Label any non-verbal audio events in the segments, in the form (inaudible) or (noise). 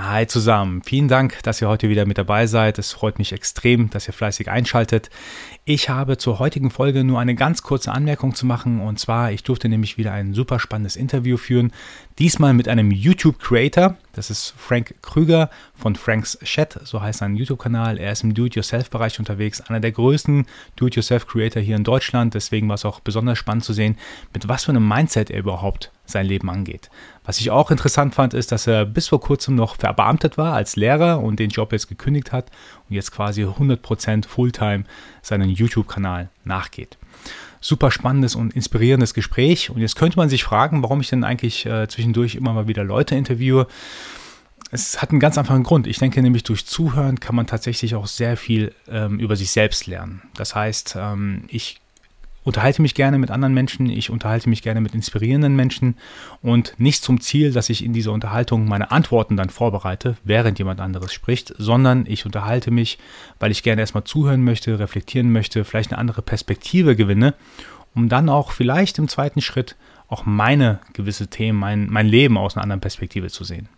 Hi zusammen, vielen Dank, dass ihr heute wieder mit dabei seid. Es freut mich extrem, dass ihr fleißig einschaltet. Ich habe zur heutigen Folge nur eine ganz kurze Anmerkung zu machen und zwar, ich durfte nämlich wieder ein super spannendes Interview führen. Diesmal mit einem YouTube-Creator, das ist Frank Krüger von Frank's Chat, so heißt sein YouTube-Kanal. Er ist im Do-it-yourself-Bereich unterwegs, einer der größten Do-it-yourself-Creator hier in Deutschland. Deswegen war es auch besonders spannend zu sehen, mit was für einem Mindset er überhaupt sein Leben angeht. Was ich auch interessant fand, ist, dass er bis vor kurzem noch verbeamtet war als Lehrer und den Job jetzt gekündigt hat und jetzt quasi 100% Fulltime seinen YouTube-Kanal nachgeht. Super spannendes und inspirierendes Gespräch. Und jetzt könnte man sich fragen, warum ich denn eigentlich äh, zwischendurch immer mal wieder Leute interviewe. Es hat einen ganz einfachen Grund. Ich denke nämlich, durch Zuhören kann man tatsächlich auch sehr viel ähm, über sich selbst lernen. Das heißt, ähm, ich unterhalte mich gerne mit anderen Menschen, ich unterhalte mich gerne mit inspirierenden Menschen und nicht zum Ziel, dass ich in dieser Unterhaltung meine Antworten dann vorbereite, während jemand anderes spricht, sondern ich unterhalte mich, weil ich gerne erstmal zuhören möchte, reflektieren möchte, vielleicht eine andere Perspektive gewinne, um dann auch vielleicht im zweiten Schritt auch meine gewisse Themen, mein, mein Leben aus einer anderen Perspektive zu sehen.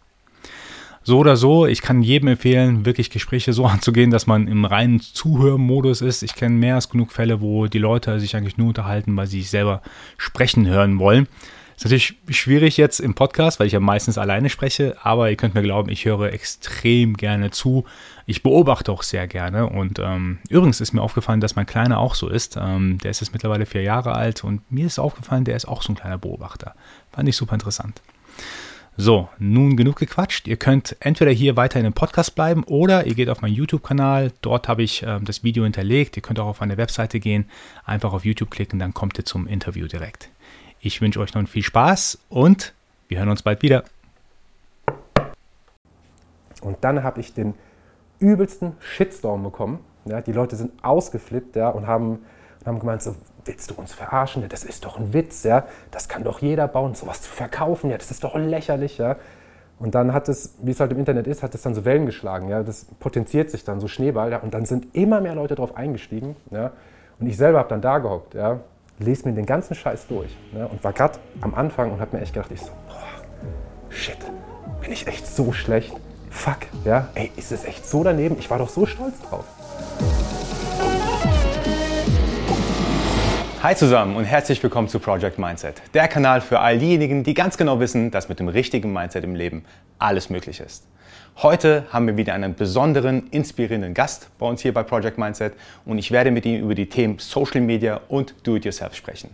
So oder so, ich kann jedem empfehlen, wirklich Gespräche so (laughs) anzugehen, dass man im reinen Zuhörmodus ist. Ich kenne mehr als genug Fälle, wo die Leute sich eigentlich nur unterhalten, weil sie sich selber sprechen hören wollen. Ist natürlich schwierig jetzt im Podcast, weil ich ja meistens alleine spreche, aber ihr könnt mir glauben, ich höre extrem gerne zu. Ich beobachte auch sehr gerne und ähm, übrigens ist mir aufgefallen, dass mein Kleiner auch so ist. Ähm, der ist jetzt mittlerweile vier Jahre alt und mir ist aufgefallen, der ist auch so ein kleiner Beobachter. Fand ich super interessant. So, nun genug gequatscht. Ihr könnt entweder hier weiter in dem Podcast bleiben oder ihr geht auf meinen YouTube-Kanal. Dort habe ich ähm, das Video hinterlegt. Ihr könnt auch auf meine Webseite gehen, einfach auf YouTube klicken, dann kommt ihr zum Interview direkt. Ich wünsche euch noch viel Spaß und wir hören uns bald wieder. Und dann habe ich den übelsten Shitstorm bekommen. Ja, die Leute sind ausgeflippt ja, und haben, und haben gemeint, so, willst du uns verarschen? Ja, das ist doch ein Witz, ja. Das kann doch jeder bauen, sowas zu verkaufen, ja, das ist doch lächerlich, ja. Und dann hat es, wie es halt im Internet ist, hat es dann so Wellen geschlagen, ja. Das potenziert sich dann so Schneeball, ja. Und dann sind immer mehr Leute drauf eingestiegen, ja. Und ich selber habe dann da gehockt, ja, lese mir den ganzen Scheiß durch, ja, und war gerade am Anfang und habe mir echt gedacht, ich so, boah, shit, bin ich echt so schlecht? Fuck, ja, ey, ist es echt so daneben? Ich war doch so stolz drauf. Hi zusammen und herzlich willkommen zu Project Mindset, der Kanal für all diejenigen, die ganz genau wissen, dass mit dem richtigen Mindset im Leben alles möglich ist. Heute haben wir wieder einen besonderen, inspirierenden Gast bei uns hier bei Project Mindset und ich werde mit ihm über die Themen Social Media und Do-it-yourself sprechen.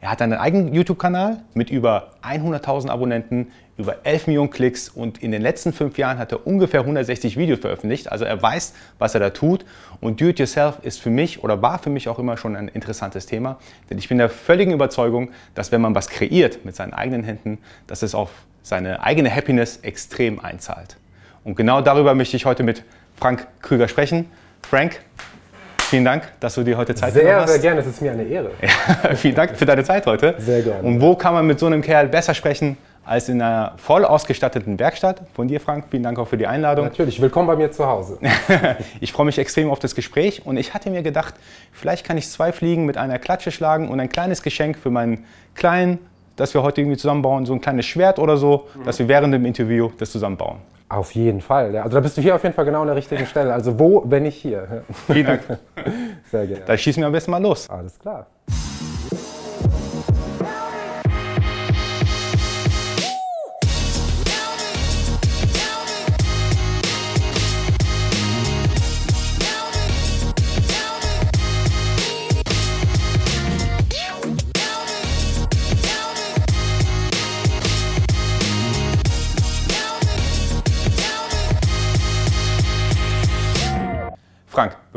Er hat einen eigenen YouTube-Kanal mit über 100.000 Abonnenten, über 11 Millionen Klicks und in den letzten fünf Jahren hat er ungefähr 160 Videos veröffentlicht. Also er weiß, was er da tut. Und Do-it-yourself ist für mich oder war für mich auch immer schon ein interessantes Thema. Denn ich bin der völligen Überzeugung, dass wenn man was kreiert mit seinen eigenen Händen, dass es auf seine eigene Happiness extrem einzahlt. Und genau darüber möchte ich heute mit Frank Krüger sprechen. Frank, Vielen Dank, dass du dir heute Zeit sehr, genommen hast. Sehr, sehr gerne. Es ist mir eine Ehre. Ja, (laughs) vielen Dank für deine Zeit heute. Sehr gerne. Und wo kann man mit so einem Kerl besser sprechen als in einer voll ausgestatteten Werkstatt? Von dir, Frank, vielen Dank auch für die Einladung. Natürlich, willkommen bei mir zu Hause. (laughs) ich freue mich extrem auf das Gespräch und ich hatte mir gedacht, vielleicht kann ich zwei Fliegen mit einer Klatsche schlagen und ein kleines Geschenk für meinen Kleinen, das wir heute irgendwie zusammenbauen, so ein kleines Schwert oder so, mhm. dass wir während dem Interview das zusammenbauen. Auf jeden Fall. Also da bist du hier auf jeden Fall genau an der richtigen Stelle. Also wo, wenn nicht hier? Vielen Dank. (laughs) Sehr gerne. Dann schießen wir am besten mal los. Alles klar.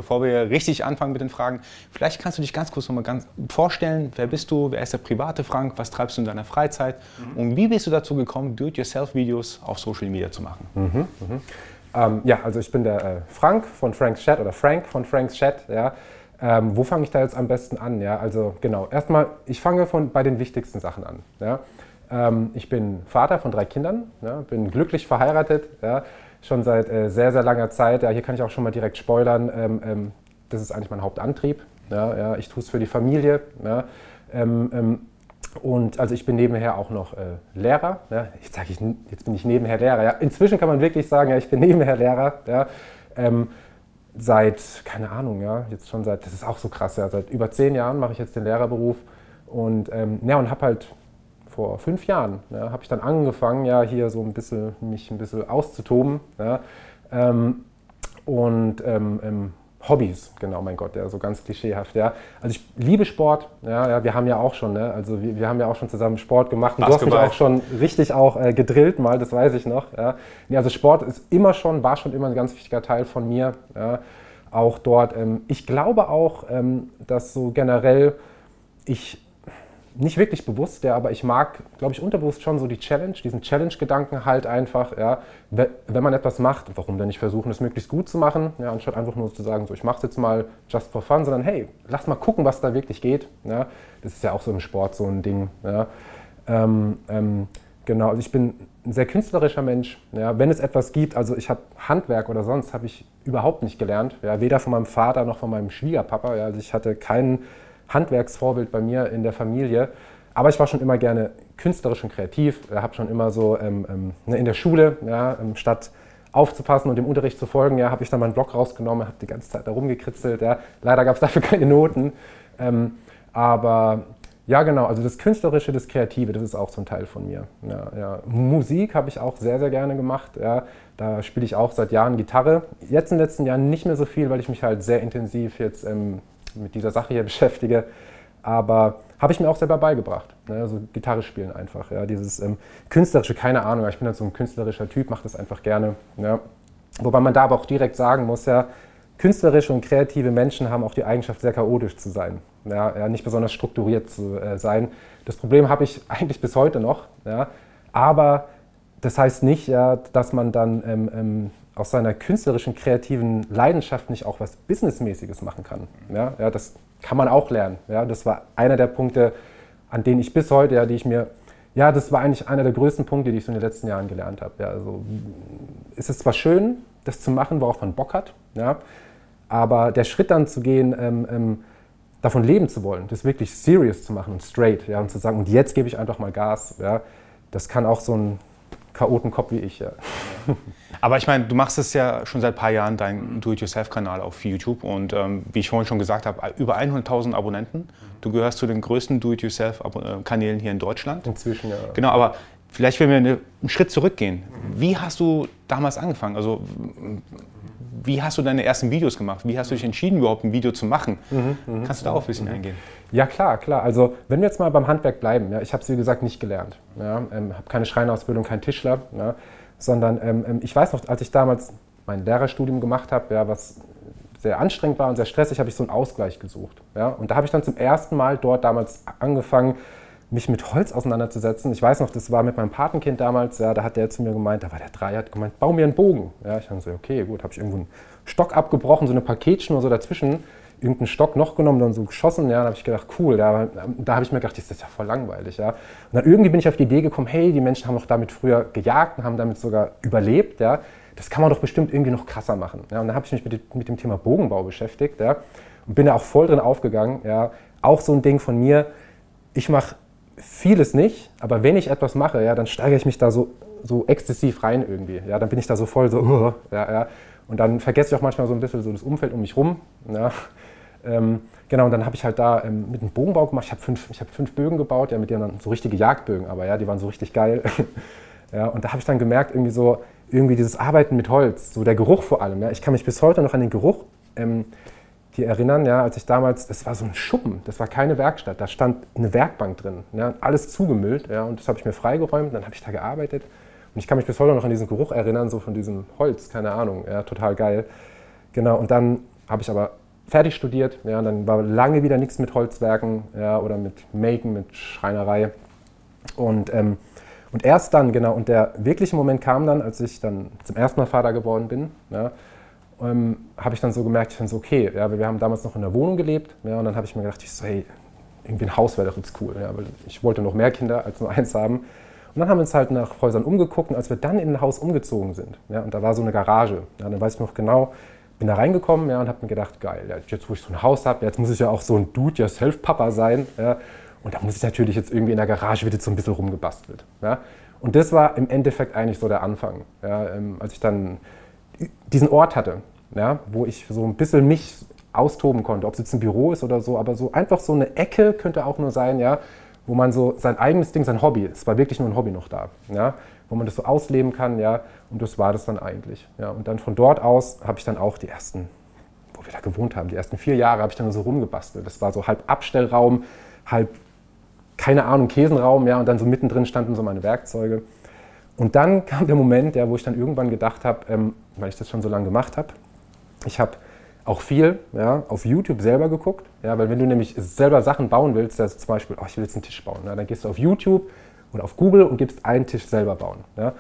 Bevor wir richtig anfangen mit den Fragen, vielleicht kannst du dich ganz kurz nochmal ganz vorstellen. Wer bist du? Wer ist der private Frank? Was treibst du in deiner Freizeit? Mhm. Und wie bist du dazu gekommen, Do-it-yourself-Videos auf Social Media zu machen? Mhm, mhm. Ähm, ja, also ich bin der äh, Frank von Frank's Chat oder Frank von Frank's Chat. Ja. Ähm, wo fange ich da jetzt am besten an? Ja, also genau, erstmal, ich fange von, bei den wichtigsten Sachen an. Ja. Ähm, ich bin Vater von drei Kindern, ja, bin glücklich verheiratet. Ja schon seit äh, sehr, sehr langer Zeit. Ja, hier kann ich auch schon mal direkt spoilern. Ähm, ähm, das ist eigentlich mein Hauptantrieb. Ja, ja, ich tue es für die Familie. Ja. Ähm, ähm und also ich bin nebenher auch noch äh, Lehrer. Ja. Jetzt sage ich, jetzt bin ich nebenher Lehrer. Ja. Inzwischen kann man wirklich sagen, ja, ich bin (laughs) nebenher Lehrer. Ja. Ähm, seit, keine Ahnung, ja, jetzt schon seit, das ist auch so krass, ja, seit über zehn Jahren mache ich jetzt den Lehrerberuf. Und ähm, ja, und habe halt vor fünf Jahren, ja, habe ich dann angefangen, ja, hier so ein bisschen, mich ein bisschen auszutoben. Ja, ähm, und ähm, ähm Hobbys, genau, mein Gott, ja, so ganz klischeehaft, ja. Also ich liebe Sport, ja, ja wir haben ja auch schon, ne, also wir, wir haben ja auch schon zusammen Sport gemacht und Basketball. du hast mich auch schon richtig auch äh, gedrillt mal, das weiß ich noch, ja. Nee, also Sport ist immer schon, war schon immer ein ganz wichtiger Teil von mir, ja. Auch dort, ähm, ich glaube auch, ähm, dass so generell ich nicht wirklich bewusst, ja, aber ich mag, glaube ich, unterbewusst schon so die Challenge, diesen Challenge-Gedanken halt einfach, ja, wenn man etwas macht, warum dann nicht versuchen, es möglichst gut zu machen, ja, anstatt einfach nur zu sagen, so, ich mache es jetzt mal just for fun, sondern hey, lass mal gucken, was da wirklich geht, ja, das ist ja auch so im Sport so ein Ding, ja, ähm, ähm, genau, also ich bin ein sehr künstlerischer Mensch, ja, wenn es etwas gibt, also ich habe Handwerk oder sonst, habe ich überhaupt nicht gelernt, ja, weder von meinem Vater noch von meinem Schwiegerpapa, ja, also ich hatte keinen Handwerksvorbild bei mir in der Familie. Aber ich war schon immer gerne künstlerisch und kreativ. Ich habe schon immer so ähm, ähm, ne, in der Schule, ja, ähm, statt aufzupassen und dem Unterricht zu folgen, ja, habe ich dann meinen Blog rausgenommen, habe die ganze Zeit da rumgekritzelt. Ja. Leider gab es (laughs) dafür keine Noten. Ähm, aber ja, genau, also das Künstlerische, das Kreative, das ist auch so ein Teil von mir. Ja, ja. Musik habe ich auch sehr, sehr gerne gemacht. Ja. Da spiele ich auch seit Jahren Gitarre. Jetzt in den letzten Jahren nicht mehr so viel, weil ich mich halt sehr intensiv jetzt ähm, mit dieser Sache hier beschäftige. Aber habe ich mir auch selber beigebracht. Ne? Also Gitarre spielen einfach. Ja? Dieses ähm, künstlerische, keine Ahnung, ich bin halt so ein künstlerischer Typ, mache das einfach gerne. Ja? Wobei man da aber auch direkt sagen muss, ja, künstlerische und kreative Menschen haben auch die Eigenschaft, sehr chaotisch zu sein. Ja? ja nicht besonders strukturiert zu äh, sein. Das Problem habe ich (laughs) eigentlich bis heute noch. Ja? Aber das heißt nicht, ja, dass man dann ähm, ähm, aus seiner künstlerischen, kreativen Leidenschaft nicht auch was Businessmäßiges machen kann. Ja, ja, das kann man auch lernen. Ja, das war einer der Punkte, an denen ich bis heute, ja, die ich mir, ja, das war eigentlich einer der größten Punkte, die ich so in den letzten Jahren gelernt habe. Ja, also ist es zwar schön, das zu machen, worauf man Bock hat, ja, aber der Schritt dann zu gehen, ähm, ähm, davon leben zu wollen, das wirklich serious zu machen und straight, ja, und zu sagen, und jetzt gebe ich einfach mal Gas, ja, das kann auch so ein Chaotenkopf wie ich, ja. (laughs) Aber ich meine, du machst es ja schon seit ein paar Jahren, dein Do-It-Yourself-Kanal auf YouTube. Und ähm, wie ich vorhin schon gesagt habe, über 100.000 Abonnenten. Du gehörst zu den größten Do-It-Yourself-Kanälen hier in Deutschland. Inzwischen, ja. Genau, aber vielleicht, wenn wir einen Schritt zurückgehen. Wie hast du damals angefangen? Also, wie hast du deine ersten Videos gemacht? Wie hast du dich entschieden, überhaupt ein Video zu machen? Mhm, mh, Kannst du da auch ein bisschen mhm. eingehen? Ja, klar, klar. Also, wenn wir jetzt mal beim Handwerk bleiben, ja, ich habe es wie gesagt nicht gelernt. Ja, ähm, habe keine Schreinausbildung, kein Tischler. Ja, sondern ähm, ähm, ich weiß noch, als ich damals mein Lehrerstudium gemacht habe, ja, was sehr anstrengend war und sehr stressig, habe ich so einen Ausgleich gesucht. Ja? Und da habe ich dann zum ersten Mal dort damals angefangen, mich mit Holz auseinanderzusetzen. Ich weiß noch, das war mit meinem Patenkind damals, ja, da hat der zu mir gemeint, da war der drei, hat gemeint, bau mir einen Bogen. Ja, ich habe so, okay, gut, habe ich irgendwo einen Stock abgebrochen, so eine Paketschnur so dazwischen irgendeinen Stock noch genommen, dann so geschossen. Ja, dann habe ich gedacht, cool. Da, da habe ich mir gedacht, das ist ja voll langweilig. Ja. Und dann irgendwie bin ich auf die Idee gekommen, hey, die Menschen haben doch damit früher gejagt und haben damit sogar überlebt. Ja. Das kann man doch bestimmt irgendwie noch krasser machen. Ja. Und dann habe ich mich mit, mit, dem Thema Bogenbau beschäftigt ja. und bin da auch voll drin aufgegangen. Ja. Auch so ein Ding von mir, ich mache vieles nicht, aber wenn ich etwas mache, ja, dann steigere ich mich da so, so exzessiv rein irgendwie. Ja. Dann bin ich da so voll so, uh, (laughs) ja, ja. Und dann vergesse ich auch manchmal so ein bisschen so das Umfeld um mich rum. Ja. Ähm, genau, und dann habe ich halt da ähm, mit einem Bogenbau gemacht. Ich habe fünf, hab fünf Bögen gebaut, ja, mit denen dann so richtige Jagdbögen, aber ja, die waren so richtig geil. (laughs) ja, und da habe ich dann gemerkt, irgendwie so, irgendwie dieses Arbeiten mit Holz, so der Geruch vor allem. Ja. Ich kann mich bis heute noch an den Geruch ähm, hier erinnern, ja, als ich damals, das war so ein Schuppen, das war keine Werkstatt, da stand eine Werkbank drin, ja, alles zugemüllt, ja, und das habe ich mir freigeräumt, dann habe ich da gearbeitet und ich kann mich bis heute noch an diesen Geruch erinnern, so von diesem Holz, keine Ahnung, ja, total geil. Genau, und dann habe ich aber fertig studiert. Ja, dann war lange wieder nichts mit Holzwerken ja, oder mit Maken, mit Schreinerei. Und, ähm, und erst dann, genau, und der wirkliche Moment kam dann, als ich dann zum ersten Mal Vater geworden bin. Ja, ähm, habe ich dann so gemerkt, ich fand so, okay, ja, wir haben damals noch in der Wohnung gelebt. Ja, und dann habe ich mir gedacht, ich so, hey, irgendwie ein Haus wäre doch jetzt cool. Ja, weil ich wollte noch mehr Kinder als nur (laughs) eins haben. Und dann haben wir uns halt nach Häusern umgeguckt und als wir dann in ein Haus umgezogen sind, ja, und da war so eine Garage, ja, dann weiß ich noch genau, bin da reingekommen ja, und habe mir gedacht, geil, jetzt wo ich so ein Haus habe, jetzt muss ich ja auch so ein Do-it-yourself-Papa sein. Ja. Und da muss ich natürlich jetzt irgendwie in der Garage jetzt so ein bisschen rumgebastelt. Ja? Und das war im Endeffekt eigentlich so der Anfang. Ja? Ähm, als ich dann diesen Ort hatte, ja? wo ich so ein bisschen mich austoben konnte, ob es jetzt ein Büro ist oder so, aber so einfach so eine Ecke könnte auch nur sein, ja, wo man so sein eigenes Ding, sein Hobby, es war wirklich nur ein Hobby noch da, ja, wo man das so ausleben kann, ja, und das war das dann eigentlich, ja, und dann von dort aus habe ich dann auch die ersten, wo wir da gewohnt haben, die ersten vier Jahre habe ich dann so rumgebastelt, das war so halb Abstellraum, halb, keine Ahnung, Käsenraum, ja, und dann so mittendrin standen so meine Werkzeuge. Und dann kam der Moment, ja, wo ich dann irgendwann gedacht habe, ähm, weil ich das schon so lange gemacht habe, ich habe auch viel ja, auf YouTube selber geguckt. Ja, weil wenn du nämlich selber Sachen bauen willst, also zum Beispiel, oh, ich will jetzt einen Tisch bauen, ja, dann gehst du auf YouTube oder auf Google und gibst einen Tisch selber bauen. Ja.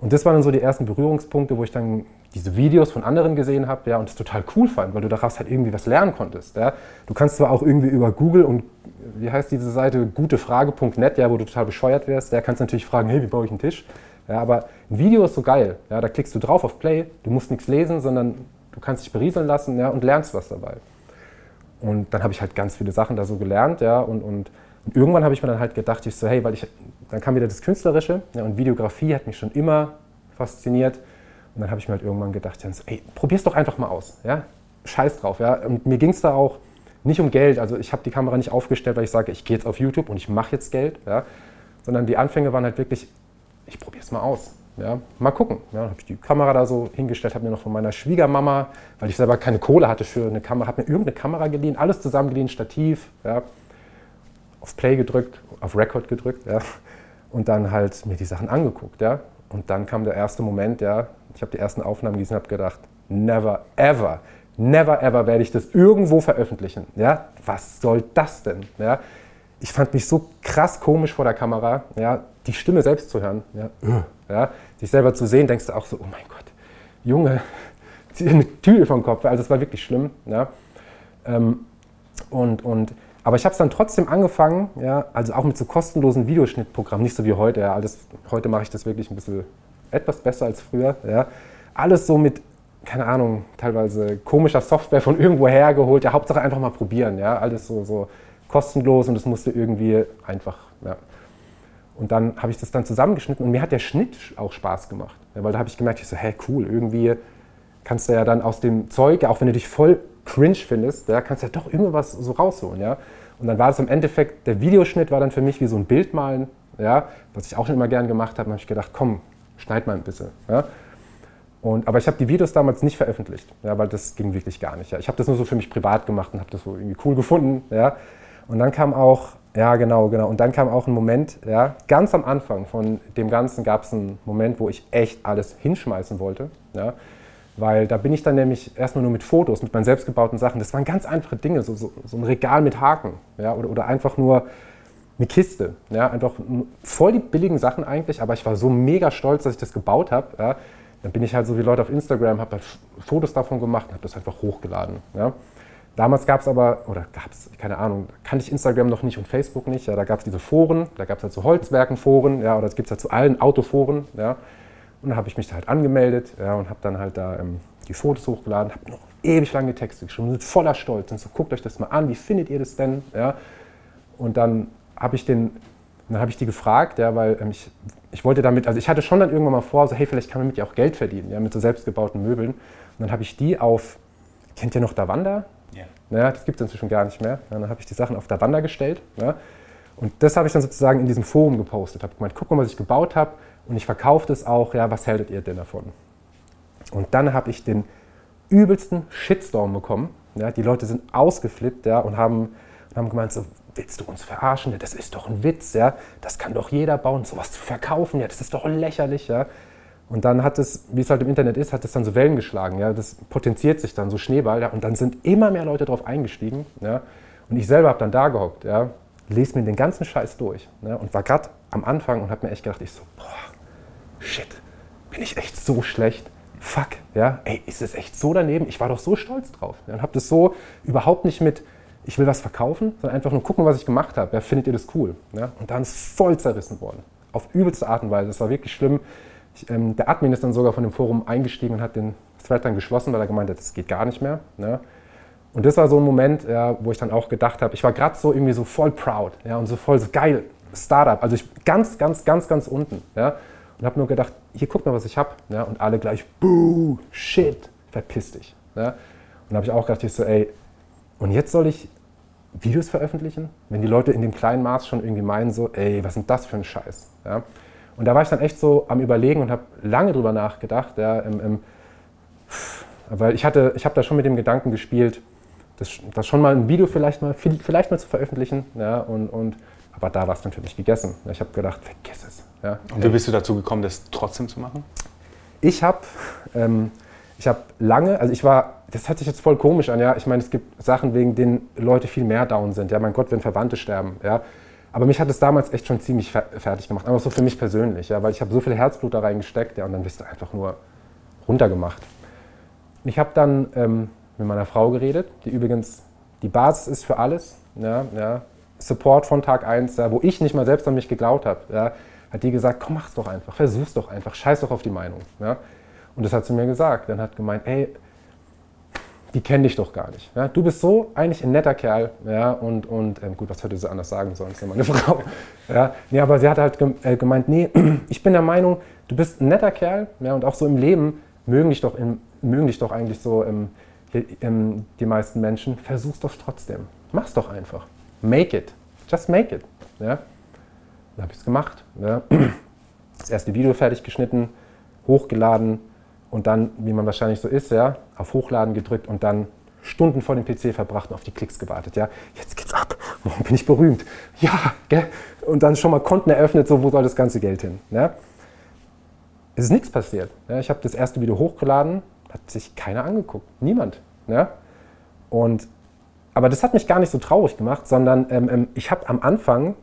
Und das waren dann so die ersten Berührungspunkte, wo ich dann diese Videos von anderen gesehen habe ja, und das total cool fand, weil du daraus halt irgendwie was lernen konntest. Ja. Du kannst zwar auch irgendwie über Google und wie heißt diese Seite, gutefrage.net, ja, wo du total bescheuert wärst, der kannst natürlich fragen, hey, wie baue ich einen Tisch? Ja, aber ein Video ist so geil. Ja, da klickst du drauf auf Play, du musst nichts lesen, sondern du kannst dich berieseln lassen ja, und lernst was dabei. Und dann habe ich halt ganz viele Sachen da so gelernt, ja, und, und, und irgendwann habe ich mir dann halt gedacht, ich so, hey, weil ich, dann kam wieder das Künstlerische ja, und Videografie hat mich schon immer fasziniert. Und dann habe ich mir halt irgendwann gedacht, ja, ey, probier's doch einfach mal aus, ja, scheiß drauf, ja. Und mir ging es da auch nicht um Geld, also ich habe die Kamera nicht aufgestellt, weil ich sage, ich gehe jetzt auf YouTube und ich mache jetzt Geld, ja, sondern die Anfänge waren halt wirklich, ich probiere es mal aus. Ja, mal gucken. Ja, dann habe ich die Kamera da so hingestellt, habe mir noch von meiner Schwiegermama, weil ich selber keine Kohle hatte für eine Kamera, habe mir irgendeine Kamera geliehen, alles zusammengeliehen, Stativ, ja, auf Play gedrückt, auf Record gedrückt, ja, und dann halt mir die Sachen angeguckt, ja. Und dann kam der erste Moment, ja, ich habe die ersten Aufnahmen gesehen, habe gedacht, never ever, never ever werde ich das irgendwo veröffentlichen, ja. Was soll das denn, ja? Ich fand mich so krass komisch vor der Kamera, ja, die Stimme selbst zu hören, ja. ja sich selber zu sehen, denkst du auch so, oh mein Gott, Junge, (laughs) zieh dir eine Tüte vom Kopf. Also es war wirklich schlimm. Ja. Ähm, und, und, aber ich habe es dann trotzdem angefangen, ja, also auch mit so kostenlosen Videoschnittprogrammen, nicht so wie heute. Ja, alles, heute mache ich das wirklich ein bisschen etwas besser als früher. Ja. Alles so mit, keine Ahnung, teilweise komischer Software von irgendwo hergeholt. Ja, Hauptsache einfach mal probieren. Ja. Alles so, so kostenlos und es musste irgendwie einfach. Ja. Und dann habe ich das dann zusammengeschnitten und mir hat der Schnitt auch Spaß gemacht. Ja, weil da habe ich gemerkt, ich so, hey, cool, irgendwie kannst du ja dann aus dem Zeug, auch wenn du dich voll cringe findest, ja, kannst du ja doch irgendwas so rausholen. Ja? Und dann war es im Endeffekt, der Videoschnitt war dann für mich wie so ein Bild malen, ja, was ich auch schon immer gern gemacht habe. Da habe ich gedacht, komm, schneid mal ein bisschen. Ja? Und, aber ich habe die Videos damals nicht veröffentlicht, ja, weil das ging wirklich gar nicht. Ja. Ich habe das nur so für mich privat gemacht und habe das so irgendwie cool gefunden. Ja. Und dann kam auch ja, genau, genau. Und dann kam auch ein Moment, ja, ganz am Anfang von dem Ganzen gab es einen Moment, wo ich echt alles hinschmeißen wollte. Ja, weil da bin ich dann nämlich erstmal nur mit Fotos, mit meinen selbstgebauten Sachen. Das waren ganz einfache Dinge, so, so, so ein Regal mit Haken ja, oder, oder einfach nur eine Kiste. Ja, einfach voll die billigen Sachen eigentlich, aber ich war so mega stolz, dass ich das gebaut habe. Ja. Dann bin ich halt so wie Leute auf Instagram, habe halt Fotos davon gemacht und habe das einfach hochgeladen. Ja. Damals gab es aber, oder gab es, keine Ahnung, kannte ich Instagram noch nicht und Facebook nicht. Ja, da gab es diese Foren, da gab es halt so Holzwerkenforen, ja, oder es gibt es halt zu allen Autoforen. Ja. Und dann habe ich mich da halt angemeldet ja, und habe dann halt da ähm, die Fotos hochgeladen, habe noch ewig lange Texte geschrieben, sind voller Stolz. Und so, guckt euch das mal an, wie findet ihr das denn? Ja. Und dann habe ich den, dann habe ich die gefragt, ja, weil ähm, ich, ich wollte damit, also ich hatte schon dann irgendwann mal vor, so hey, vielleicht kann man mit ihr auch Geld verdienen, ja, mit so selbstgebauten Möbeln. Und dann habe ich die auf, kennt ihr noch Davanda? Ja. Das gibt es inzwischen gar nicht mehr. Ja, dann habe ich die Sachen auf der Wander gestellt. Ja, und das habe ich dann sozusagen in diesem Forum gepostet. Habe gemeint, guck mal, was ich gebaut habe. Und ich verkaufe das auch. Ja, was hältet ihr denn davon? Und dann habe ich den übelsten Shitstorm bekommen. Ja, die Leute sind ausgeflippt ja, und, haben, und haben gemeint, so, willst du uns verarschen? Ja, das ist doch ein Witz. Ja? Das kann doch jeder bauen. Sowas zu verkaufen, ja, das ist doch lächerlich. Ja? Und dann hat es, wie es halt im Internet ist, hat es dann so Wellen geschlagen. Ja? Das potenziert sich dann, so Schneeball. Ja? Und dann sind immer mehr Leute drauf eingestiegen. Ja? Und ich selber habe dann da gehockt, ja? lese mir den ganzen Scheiß durch. Ja? Und war gerade am Anfang und habe mir echt gedacht, ich so, boah, shit, bin ich echt so schlecht. Fuck, ja, ey, ist es echt so daneben? Ich war doch so stolz drauf. Ja? Und habe das so überhaupt nicht mit, ich will was verkaufen, sondern einfach nur gucken, was ich gemacht habe. Ja, findet ihr das cool? Ja? Und dann ist voll zerrissen worden. Auf übelste Art und Weise. Es war wirklich schlimm. Ich, ähm, der Admin ist dann sogar von dem Forum eingestiegen und hat den Thread dann geschlossen, weil er gemeint hat, das geht gar nicht mehr. Ne? Und das war so ein Moment, ja, wo ich dann auch gedacht habe, ich war gerade so irgendwie so voll proud ja, und so voll so geil, Startup. Also ich ganz, ganz, ganz, ganz unten. Ja, und habe nur gedacht, hier guck mal, was ich habe. Ja, und alle gleich, buh, shit, verpiss dich. Ja. Und habe ich auch gedacht, ich so, ey, und jetzt soll ich Videos veröffentlichen, wenn die Leute in dem kleinen Maß schon irgendwie meinen, so, ey, was ist denn das für ein Scheiß? Ja. Und da war ich dann echt so am Überlegen und habe lange drüber nachgedacht, ja, im, im, weil ich hatte, ich habe da schon mit dem Gedanken gespielt, das, das schon mal ein Video vielleicht mal, vielleicht mal zu veröffentlichen, ja, und, und aber da war es natürlich gegessen. Ich habe gedacht, vergiss es. Ja. Und wie bist du dazu gekommen, das trotzdem zu machen? Ich habe ähm, hab lange, also ich war, das hört sich jetzt voll komisch an, ja. Ich meine, es gibt Sachen, wegen denen Leute viel mehr down sind. Ja, mein Gott, wenn Verwandte sterben, ja. Aber mich hat es damals echt schon ziemlich fertig gemacht, aber so für mich persönlich, ja, weil ich habe so viel Herzblut da reingesteckt, ja, und dann bist du einfach nur runtergemacht. Ich habe dann ähm, mit meiner Frau geredet, die übrigens die Basis ist für alles, ja, ja, Support von Tag 1, ja, wo ich nicht mal selbst an mich geglaubt habe, ja, hat die gesagt, komm, mach's doch einfach, versuch's doch einfach, scheiß doch auf die Meinung. Ja. Und das hat sie mir gesagt. Dann hat gemeint, ey, die kenne dich doch gar nicht. Ja? Du bist so eigentlich ein netter Kerl. Ja? Und, und ähm, gut, was hätte sie anders sagen sollen? Das ist ja meine (laughs) Frau. Ja? Nee, aber sie hat halt äh, gemeint, nee, (clears throat) ich bin der Meinung, du bist ein netter Kerl. Ja? Und auch so im Leben mögen dich doch, im, mögen dich doch eigentlich so ähm, ähm, die meisten Menschen. Versuch's doch trotzdem. Mach's doch einfach. Make it. Just make it. Ja? Dann habe ich es gemacht. Ja? (clears throat) Das erste Video fertig geschnitten, hochgeladen und dann, wie man wahrscheinlich so ist, ja, auf Hochladen gedrückt und dann Stunden vor dem PC verbracht und auf die Klicks gewartet. Ja, jetzt geht's ab. Morgen bin ich berühmt. Ja, gell? Und dann schon mal Konten eröffnet, so wo soll das ganze Geld hin? Ja? Es ist nichts passiert. Ja? Ich habe das erste Video hochgeladen, hat sich keiner angeguckt. Niemand. Ja? Und, aber das hat mich gar nicht so traurig gemacht, sondern ähm, ähm ich habe am Anfang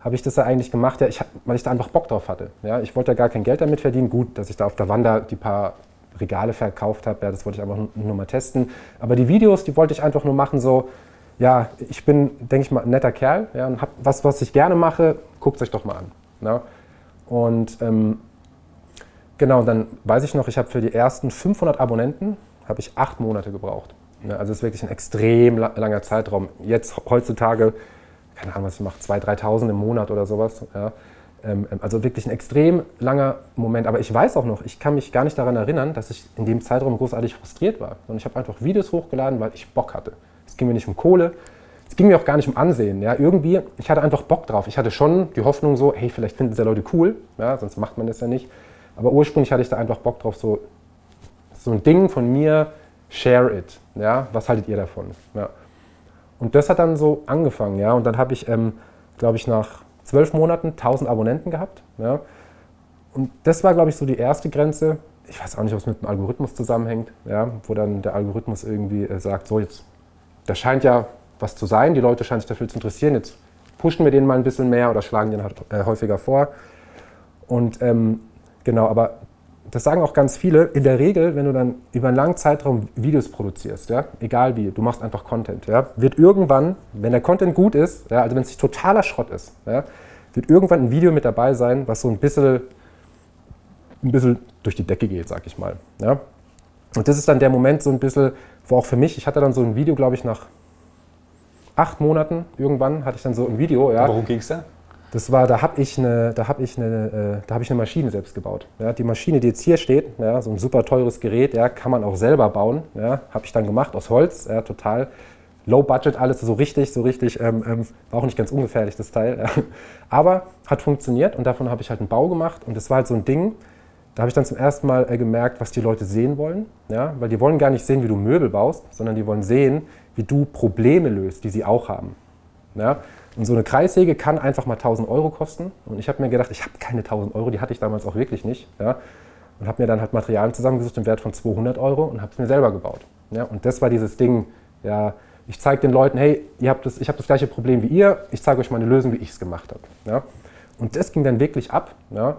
habe ich das ja eigentlich gemacht, ja, ich, weil ich da einfach Bock drauf hatte. Ja, ich wollte ja gar kein Geld damit verdienen. Gut, dass ich da auf der Wander die paar Regale verkauft habe, ja, das wollte ich einfach nur mal testen. Aber die Videos, die wollte ich einfach nur machen, so, ja, ich bin, denke ich mal, ein netter Kerl ja, und habe was, was ich gerne mache, guckt es euch doch mal an. Ja. Und ähm, genau, dann weiß ich noch, ich habe für die ersten 500 Abonnenten, habe ich acht Monate gebraucht. Ja, also es ist wirklich ein extrem langer Zeitraum. Jetzt, heutzutage, keine Ahnung, was ich mache, 2.000, 3.000 im Monat oder sowas. Ja. Ähm, also wirklich ein extrem langer Moment. Aber ich weiß auch noch, ich kann mich gar nicht daran erinnern, dass ich in dem Zeitraum großartig frustriert war. Und ich habe einfach Videos hochgeladen, weil ich Bock hatte. Es ging mir nicht um Kohle, es ging mir auch gar nicht um Ansehen. Ja. Irgendwie, ich hatte einfach Bock drauf. Ich hatte schon die Hoffnung so, hey, vielleicht finden diese Leute cool, ja, sonst macht man das ja nicht. Aber ursprünglich hatte ich da einfach Bock drauf, so, so ein Ding von mir, share it. Ja. Was haltet ihr davon? Ja. Und das hat dann so angefangen. Ja. Und dann habe ich, ähm, glaube ich, nach zwölf Monaten 1000 Abonnenten gehabt. Ja. Und das war, glaube ich, so die erste Grenze. Ich weiß auch nicht, ob es mit dem Algorithmus zusammenhängt, ja, wo dann der Algorithmus irgendwie äh, sagt, so jetzt, das scheint ja was zu sein, die Leute scheinen sich dafür zu interessieren, jetzt pushen wir den mal ein bisschen mehr oder schlagen den halt, äh, häufiger vor. Und ähm, genau, aber das sagen auch ganz viele, in der Regel, wenn du dann über einen langen Zeitraum Videos produzierst, ja, egal wie, du machst einfach Content, ja, wird irgendwann, wenn der Content gut ist, ja, also wenn es nicht totaler Schrott ist, ja, wird irgendwann ein Video mit dabei sein, was so ein bisschen, ein bisschen durch die Decke geht, sag ich mal. Ja. Und das ist dann der Moment so ein bisschen, wo auch für mich, ich hatte dann so ein Video, glaube ich, nach acht Monaten irgendwann hatte ich dann so ein Video. Ja. Worum ging es da? Das war, da habe ich, eine, hab ich, eine, äh, hab ich eine Maschine selbst gebaut. Ja, die Maschine, die jetzt hier steht, ja, so ein super teures Gerät, ja, kann man auch selber bauen. Ja, habe ich dann gemacht aus Holz, ja, total low budget, alles so richtig, so richtig, ähm, ähm, war auch nicht ganz ungefährlich, das Teil. Ja. Aber hat funktioniert und davon habe ich halt einen Bau gemacht und das war halt so ein Ding, da habe ich dann zum ersten Mal äh, gemerkt, was die Leute sehen wollen. Ja, weil die wollen gar nicht sehen, wie du Möbel baust, sondern die wollen sehen, wie du Probleme löst, die sie auch haben. Ja. Und so eine Kreissäge kann einfach mal 1000 Euro kosten. Und ich habe mir gedacht, ich habe keine 1000 Euro, die hatte ich damals auch wirklich nicht. Ja? Und habe mir dann halt Materialien zusammengesucht im Wert von 200 Euro und habe es mir selber gebaut. Ja? Und das war dieses Ding, ja, ich zeige den Leuten, hey, ihr habt das, ich habe das gleiche Problem wie ihr, ich zeige euch meine Lösung, wie ich es gemacht habe. Ja? Und das ging dann wirklich ab. Ja?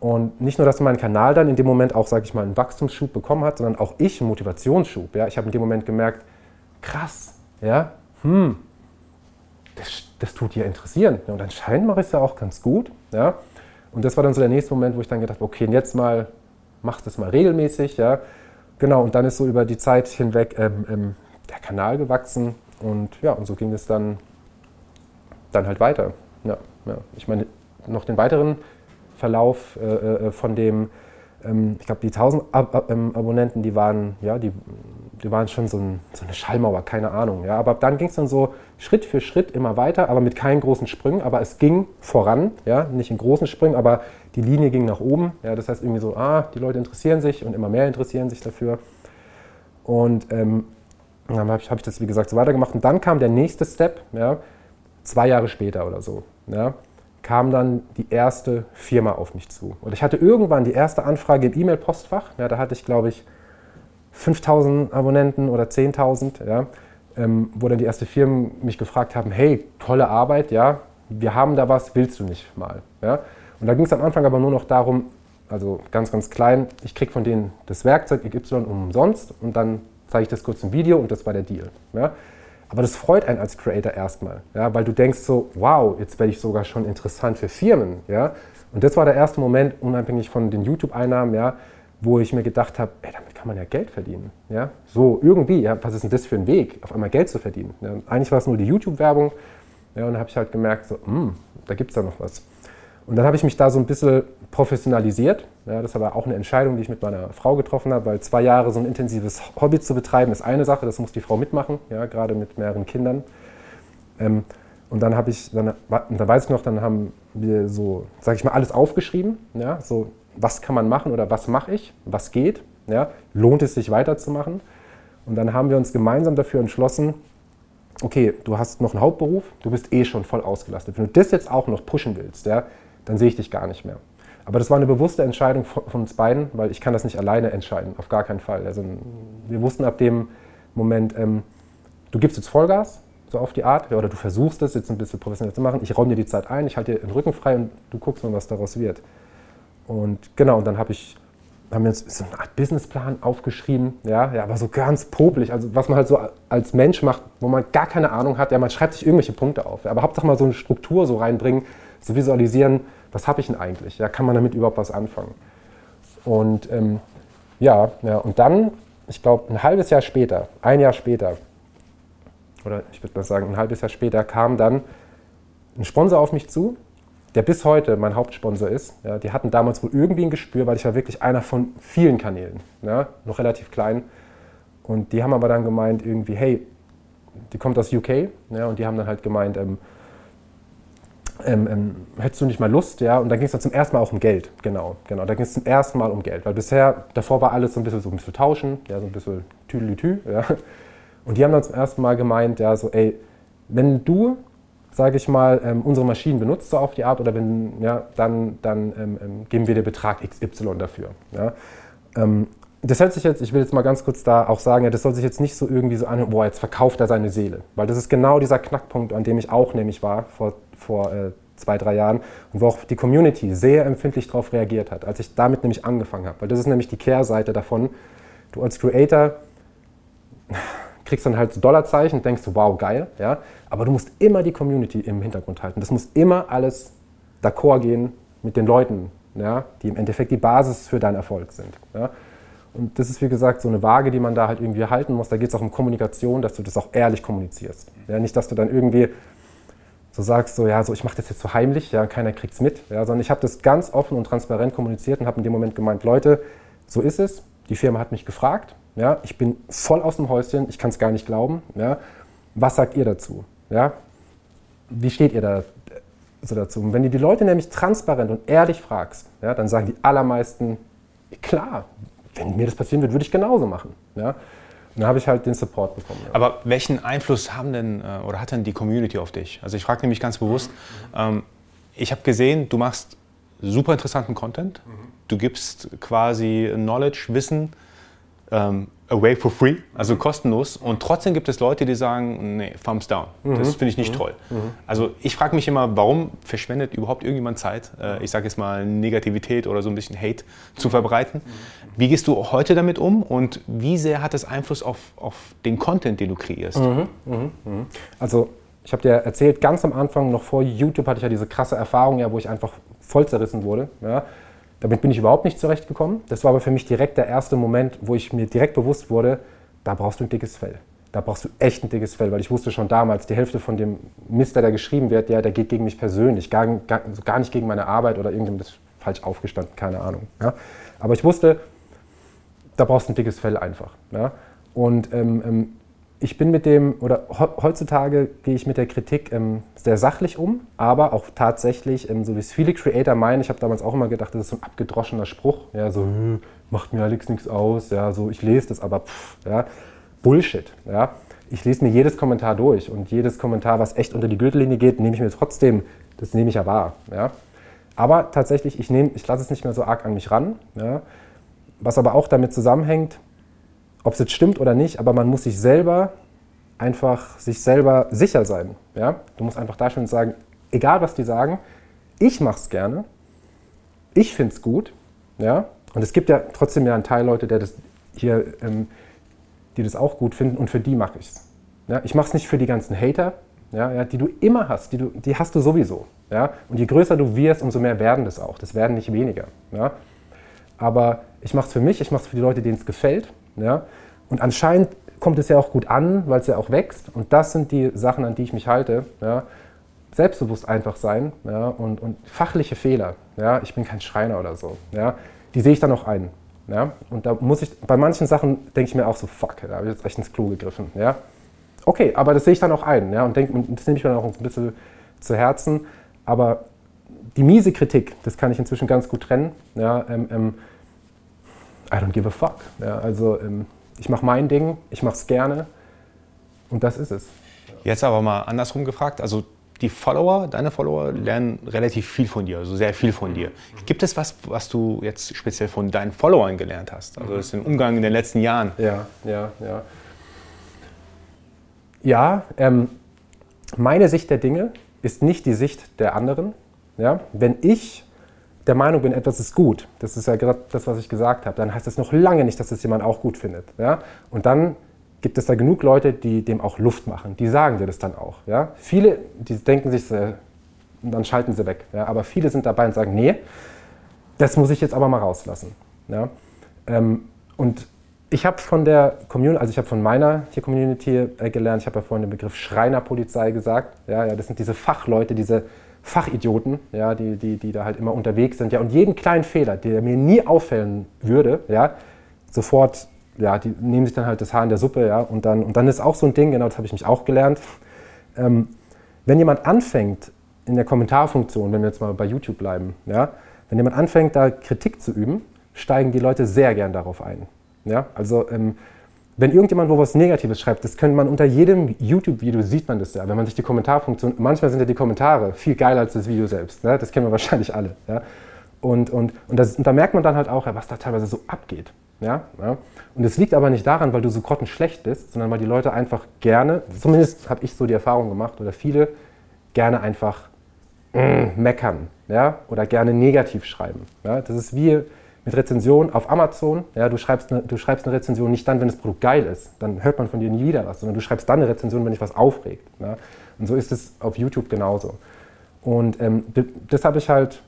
Und nicht nur, dass mein Kanal dann in dem Moment auch, sage ich mal, einen Wachstumsschub bekommen hat, sondern auch ich einen Motivationsschub. Ja? Ich habe in dem Moment gemerkt, krass, ja, hm, das, das tut dir interessieren. Ja, und anscheinend mache ich es ja auch ganz gut. Ja? Und das war dann so der nächste Moment, wo ich dann gedacht habe, okay, jetzt mal, mach das mal regelmäßig. Ja? Genau, und dann ist so über die Zeit hinweg ähm, ähm, der Kanal gewachsen und ja, und so ging es dann, dann halt weiter. Ja, ja. Ich meine, noch den weiteren Verlauf äh, äh von dem, ähm, ich glaube, die 1000 Ab Ab ähm, Abonnenten, die waren, ja, die, die waren schon so, ein, so eine Schallmauer, keine Ahnung. Ja. Aber dann ging es dann so Schritt für Schritt immer weiter, aber mit keinen großen Sprüngen. Aber es ging voran, ja, nicht in großen Sprüngen, aber die Linie ging nach oben. Ja. Das heißt irgendwie so, ah, die Leute interessieren sich und immer mehr interessieren sich dafür. Und ähm, dann habe ich, hab ich das, wie gesagt, so weitergemacht. Und dann kam der nächste Step, ja, zwei Jahre später oder so. Ja kam dann die erste Firma auf mich zu. Und ich hatte irgendwann die erste Anfrage im E-Mail-Postfach. Ja, da hatte ich, glaube ich, 5000 Abonnenten oder 10.000, ja, ähm, wo dann die erste Firmen mich gefragt haben, hey, tolle Arbeit, ja, wir haben da was, willst du nicht mal? Ja? Und da ging es am Anfang aber nur noch darum, also ganz, ganz klein, ich kriege von denen das Werkzeug XY umsonst und dann zeige ich das kurz im Video und das war der Deal. Ja? Aber das freut einen als Creator erstmal, ja, weil du denkst so, wow, jetzt werde ich sogar schon interessant für Firmen. Ja. Und das war der erste Moment, unabhängig von den YouTube-Einnahmen, ja, wo ich mir gedacht habe, damit kann man ja Geld verdienen. Ja. So irgendwie, ja, was ist denn das für ein Weg, auf einmal Geld zu verdienen? Ja. Eigentlich war es nur die YouTube-Werbung ja, und dann habe ich halt gemerkt, so, mh, hm, da gibt es ja noch was. Und dann habe ich mich da so ein bisschen professionalisiert. Ja, das war auch eine Entscheidung, die ich mit meiner Frau getroffen habe, weil zwei Jahre so ein intensives Hobby zu betreiben, ist eine Sache, das muss die Frau mitmachen, ja, gerade mit mehreren Kindern. Ähm, und dann habe ich, dann, dann weiß ich noch, dann haben wir so, sage ich mal, alles aufgeschrieben. Ja, so, was kann man machen oder was mache ich, was geht, ja, lohnt es sich weiterzumachen. Und dann haben wir uns gemeinsam dafür entschlossen, okay, du hast noch einen Hauptberuf, du bist eh schon voll ausgelastet. Wenn du das jetzt auch noch pushen willst, ja, dann sehe ich dich gar nicht mehr. Aber das war eine bewusste Entscheidung von, uns beiden, weil ich kann das nicht alleine entscheiden, auf gar keinen Fall. Also wir wussten ab dem Moment, ähm, du gibst jetzt Vollgas, so auf die Art, oder du versuchst es jetzt ein bisschen professionell zu machen. Ich räume dir die Zeit ein, ich halte dir den Rücken frei und du guckst mal, was daraus wird. Und genau, und dann habe ich haben wir uns so eine Art Businessplan aufgeschrieben, ja, ja, aber so ganz popelig, also was man halt so als Mensch macht, wo man gar keine Ahnung hat, ja, man schreibt sich irgendwelche Punkte auf, ja, aber Hauptsache mal so eine Struktur so reinbringen, so visualisieren, was habe ich denn eigentlich? Ja, kann man damit überhaupt was anfangen? Und ähm, ja, ja, und dann, ich glaube, ein halbes Jahr später, ein Jahr später, oder ich würde mal sagen, ein halbes Jahr später kam dann ein Sponsor auf mich zu, der bis heute mein Hauptsponsor ist. Ja, die hatten damals wohl irgendwie ein Gespür, weil ich war wirklich einer von vielen Kanälen, ja, noch relativ klein. Und die haben aber dann gemeint, irgendwie, hey, die kommt aus UK, ja, und die haben dann halt gemeint, ähm, ähm, ähm, hättest du nicht mal Lust, ja? Und da ging es dann zum ersten Mal auch um Geld, genau, genau. Da ging es zum ersten Mal um Geld, weil bisher, davor war alles so ein bisschen so ein bisschen tauschen, ja, so ein bisschen tüdelütü, ja. Und die haben dann zum ersten Mal gemeint, ja, so, ey, wenn du, sage ich mal, ähm, unsere Maschinen benutzt so auf die Art oder wenn, ja, dann, dann ähm, ähm geben wir dir Betrag XY dafür, ja. Ähm, das hört sich jetzt, ich will jetzt mal ganz kurz da auch sagen, ja, das soll sich jetzt nicht so irgendwie so anhören, boah, jetzt verkauft er seine Seele. Weil das ist genau dieser Knackpunkt, an dem ich auch nämlich war vor vor äh, zwei, drei Jahren und wo auch die Community sehr empfindlich darauf reagiert hat, als ich damit nämlich angefangen habe. Weil das ist nämlich die Kehrseite davon. Du als Creator kriegst dann halt so Dollarzeichen denkst so, wow, geil, ja. Aber du musst immer die Community im Hintergrund halten. Das muss immer alles d'accord gehen mit den Leuten, ja, die im Endeffekt die Basis für deinen Erfolg sind. Ja. Und das ist, wie gesagt, so eine Waage, die man da halt irgendwie halten muss. Da geht es auch um Kommunikation, dass du das auch ehrlich kommunizierst. Ja, nicht, dass du dann irgendwie so sagst, so, ja, so, ich mache das jetzt so heimlich, ja, keiner kriegt es mit, ja, sondern ich habe das ganz offen und transparent kommuniziert und habe in dem Moment gemeint, Leute, so ist es, die Firma hat mich gefragt, ja, ich bin voll aus dem Häuschen, ich kann es gar nicht glauben, ja, was sagt ihr dazu, ja, wie steht ihr da so dazu? Und wenn du die Leute nämlich transparent und ehrlich fragst, ja, dann sagen die allermeisten, klar, wenn mir das passieren wird, würde ich genauso machen, ja, dann habe ich halt den Support bekommen. Ja. Aber welchen Einfluss haben denn äh, oder hat denn die Community auf dich? Also ich frage nämlich ganz bewusst, ähm, ich habe gesehen, du machst super interessanten Content, mhm. du gibst quasi Knowledge, Wissen ähm, away for free, also mhm. kostenlos. Und trotzdem gibt es Leute, die sagen, nee, thumbs down. Mhm. Das finde ich nicht mhm. toll. Mhm. Also ich frage mich immer, warum verschwendet überhaupt irgendjemand Zeit, äh, ich sage jetzt mal Negativität oder so ein bisschen Hate zu verbreiten. Mhm. Wie gehst du heute damit um und wie sehr hat das Einfluss auf, auf den Content, den du kreierst? Also ich habe dir erzählt, ganz am Anfang, noch vor YouTube, hatte ich ja diese krasse Erfahrung, ja, wo ich einfach voll zerrissen wurde. Ja. Damit bin ich überhaupt nicht zurechtgekommen. Das war aber für mich direkt der erste Moment, wo ich mir direkt bewusst wurde, da brauchst du ein dickes Fell. da brauchst du echt ein dickes Fell, weil ich wusste schon damals, die Hälfte von dem Mist, der geschrieben wird, ja, der geht gegen mich persönlich, gar, gar, gar nicht gegen meine Arbeit oder irgendjemand ist falsch aufgestanden, keine Ahnung. Ja. Aber ich wusste, da brauchst du ein dickes Fell einfach. Ja. Und ähm, ähm, ich bin mit dem, oder heutzutage gehe ich mit der Kritik ähm, sehr sachlich um, aber auch tatsächlich, ähm, so wie es viele Creator meinen, ich habe damals auch immer gedacht, das ist so ein abgedroschener Spruch, ja, so, hm, macht mir Alex nichts aus, ja, so, ich lese das, aber pff, ja, Bullshit, ja. Ich lese mir jedes Kommentar durch und jedes Kommentar, was echt unter die Gürtellinie geht, nehme ich mir trotzdem, das nehme ich ja wahr, ja. Aber tatsächlich, ich, ich lasse es nicht mehr so arg an mich ran, ja. Was aber auch damit zusammenhängt, ob es jetzt stimmt oder nicht, aber man muss sich selber einfach sich selber sicher sein. Ja? Du musst einfach da stehen und sagen, egal was die sagen, ich mache es gerne, ich finde es gut. Ja? Und es gibt ja trotzdem ja einen Teil Leute, der das hier, ähm, die das auch gut finden und für die mache ich es. Ja? Ich mache es nicht für die ganzen Hater, ja, ja, die du immer hast, die, du, die hast du sowieso. Ja? Und je größer du wirst, umso mehr werden das auch. Das werden nicht weniger. Ja? Aber ich mache es für mich, ich mache es für die Leute, denen es gefällt. Ja? Und anscheinend kommt es ja auch gut an, weil es ja auch wächst. Und das sind die Sachen, an die ich mich halte. Ja? Selbstbewusst einfach sein ja? und, und fachliche Fehler. Ja? Ich bin kein Schreiner oder so. Ja? Die sehe ich dann auch ein. Ja? Und da muss ich, bei manchen Sachen denke ich mir auch so, fuck, da habe ich jetzt echt ins Klo gegriffen. Ja? Okay, aber das sehe ich dann auch ein. Ja? Und, denk, und das nehme ich mir dann auch ein bisschen zu Herzen. Aber die miese Kritik, das kann ich inzwischen ganz gut trennen. Ja? Ähm, ähm, I don't give a fuck. Ja, also ähm, ich mache mein Ding, ich mache es gerne und das ist es. Jetzt aber mal andersrum gefragt, also die Follower, deine Follower lernen relativ viel von dir, also sehr viel von dir. Gibt es was, was du jetzt speziell von deinen Followern gelernt hast? Also das ist im Umgang in den letzten Jahren. Ja, ja, ja. Ja, ähm, meine Sicht der Dinge ist nicht die Sicht der anderen. Ja? Wenn ich der Meinung bin, etwas ist gut, das ist ja gerade das, was ich gesagt habe, dann heißt das noch lange nicht, dass es jemand auch gut findet. Ja? Und dann gibt es da genug Leute, die dem auch Luft machen. Die sagen dir das dann auch. Ja? Viele, die denken sich, äh, dann schalten sie weg. Ja? Aber viele sind dabei und sagen, nee, das muss ich jetzt aber mal rauslassen. Ja? Ähm, und ich habe von der Community, also ich habe von meiner hier Community äh, gelernt, ich habe ja vorhin den Begriff Schreinerpolizei gesagt. Ja, ja, das sind diese Fachleute, diese Fachidioten, ja, die, die, die da halt immer unterwegs sind. Ja, und jeden kleinen Fehler, der mir nie auffällen würde, ja, sofort, ja, die nehmen sich dann halt das Haar in der Suppe, ja, und dann, und dann ist auch so ein Ding, genau das habe ich mich auch gelernt. Ähm, wenn jemand anfängt, in der Kommentarfunktion, wenn wir jetzt mal bei YouTube bleiben, ja, wenn jemand anfängt, da Kritik zu üben, steigen die Leute sehr gern darauf ein. Ja, also ähm, wenn irgendjemand wo was Negatives schreibt, das könnte man unter jedem YouTube-Video sieht man das ja. Wenn man sich die Kommentarfunktion, manchmal sind ja die Kommentare viel geiler als das Video selbst. Ne? Das kennen wir (laughs) wahrscheinlich alle. Ja? Und, und, und, das, und, da merkt man dann halt auch, was da teilweise so abgeht. Ja? ja? Und es liegt aber nicht daran, weil du so grottenschlecht bist, sondern weil die Leute einfach gerne, zumindest habe ich so die Erfahrung gemacht, oder viele gerne einfach mm, meckern ja? oder gerne negativ schreiben. Ja? Das ist wie mit Rezension auf Amazon. Ja, du, schreibst eine, du schreibst eine Rezension nicht dann, wenn das Produkt geil ist. Dann hört man von dir nie wieder was, sondern du schreibst dann eine Rezension, wenn dich was aufregt. Ja? Und so ist es auf YouTube genauso. Und ähm, das habe ich halt,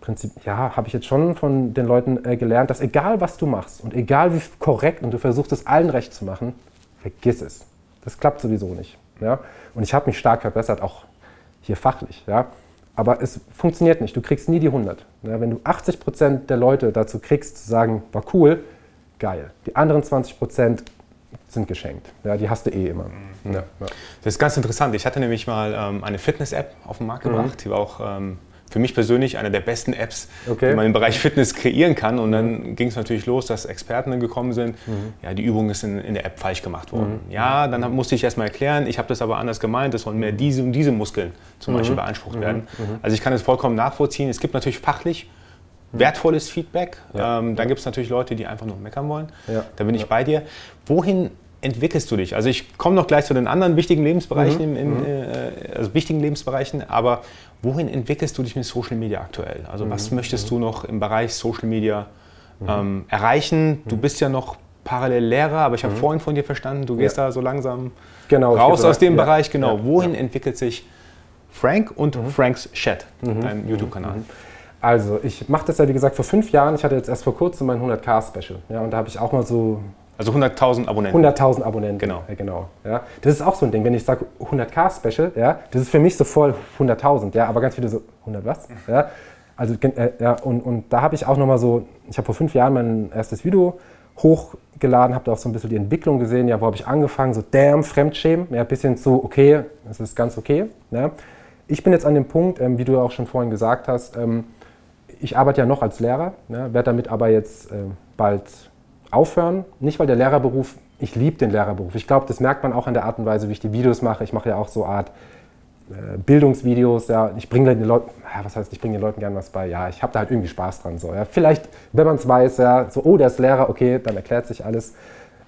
Prinzip, ja, habe ich jetzt schon von den Leuten äh, gelernt, dass egal was du machst und egal wie korrekt und du versuchst es allen recht zu machen, vergiss es. Das klappt sowieso nicht. Ja? Und ich habe mich stark verbessert, auch hier fachlich. Ja? Aber es funktioniert nicht. Du kriegst nie die 100. Ja, wenn du 80 Prozent der Leute dazu kriegst, zu sagen, war cool, geil. Die anderen 20 Prozent sind geschenkt. Ja, die hast du eh immer. Mhm. Ja, ja. Das ist ganz interessant. Ich hatte nämlich mal ähm, eine Fitness-App auf den Markt gebracht. Mhm. Die war auch ähm, für mich persönlich eine der besten Apps, okay. die man im Bereich Fitness kreieren kann. Und dann ging es natürlich los, dass Experten dann gekommen sind. Mhm. Ja, die Übung ist in, in, der App falsch gemacht worden. Mhm. Ja, dann musste ich erstmal erklären, ich habe das aber anders gemeint, es sollen mehr diese und diese Muskeln zum mhm. Beispiel beansprucht mhm. werden. Mhm. Also ich kann es vollkommen nachvollziehen. Es gibt natürlich fachlich mhm. wertvolles Feedback. Ja. Ähm, dann gibt es natürlich Leute, die einfach nur meckern wollen. Ja. Da bin ich ja. bei dir. Wohin entwickelst du dich? Also ich komme noch gleich zu den anderen wichtigen Lebensbereichen, mhm. im, im, äh, also wichtigen Lebensbereichen, aber wohin entwickelst du dich mit Social Media aktuell? Also mhm. was möchtest du noch im Bereich Social Media mhm. ähm, erreichen? Du mhm. bist ja noch parallel Lehrer, aber ich habe mhm. vorhin von dir verstanden, du gehst ja. da so langsam genau, raus aus dem ja. Bereich. Genau, ja. wohin entwickelt sich Frank und mhm. Franks Chat, dein YouTube-Kanal? Also, ich mache das ja wie gesagt vor fünf Jahren. Ich hatte jetzt erst vor kurzem mein 100k-Special. Ja, und da habe ich auch mal so Also 100.000 Abonnenten. 100.000 Abonnenten. Genau. Ja, genau. Ja. Das ist auch so ein Ding, wenn ich sage 100k Special, ja, das ist für mich so voll 100.000, ja, aber ganz viele so 100 was? Ja. Also äh, ja, und, und da habe ich auch nochmal so, ich habe vor fünf Jahren mein erstes Video hochgeladen, habe da auch so ein bisschen die Entwicklung gesehen, ja, wo habe ich angefangen, so damn, Fremdschämen, ja, bisschen zu, okay, das ist ganz okay. Ja. Ich bin jetzt an dem Punkt, ähm, wie du auch schon vorhin gesagt hast, ähm, ich arbeite ja noch als Lehrer, ja, werde damit aber jetzt äh, bald aufhören. Nicht, weil der Lehrerberuf, ich liebe den Lehrerberuf. Ich glaube, das merkt man auch an der Art und Weise, wie ich die Videos mache. Ich mache ja auch so Art äh, Bildungsvideos. Ja. Ich bringe den Leuten, ja, was heißt, ich bringe den Leuten gerne was bei. Ja, ich habe da halt irgendwie Spaß dran. So, ja. Vielleicht, wenn man es weiß, ja, so, oh, der ist Lehrer, okay, dann erklärt sich alles.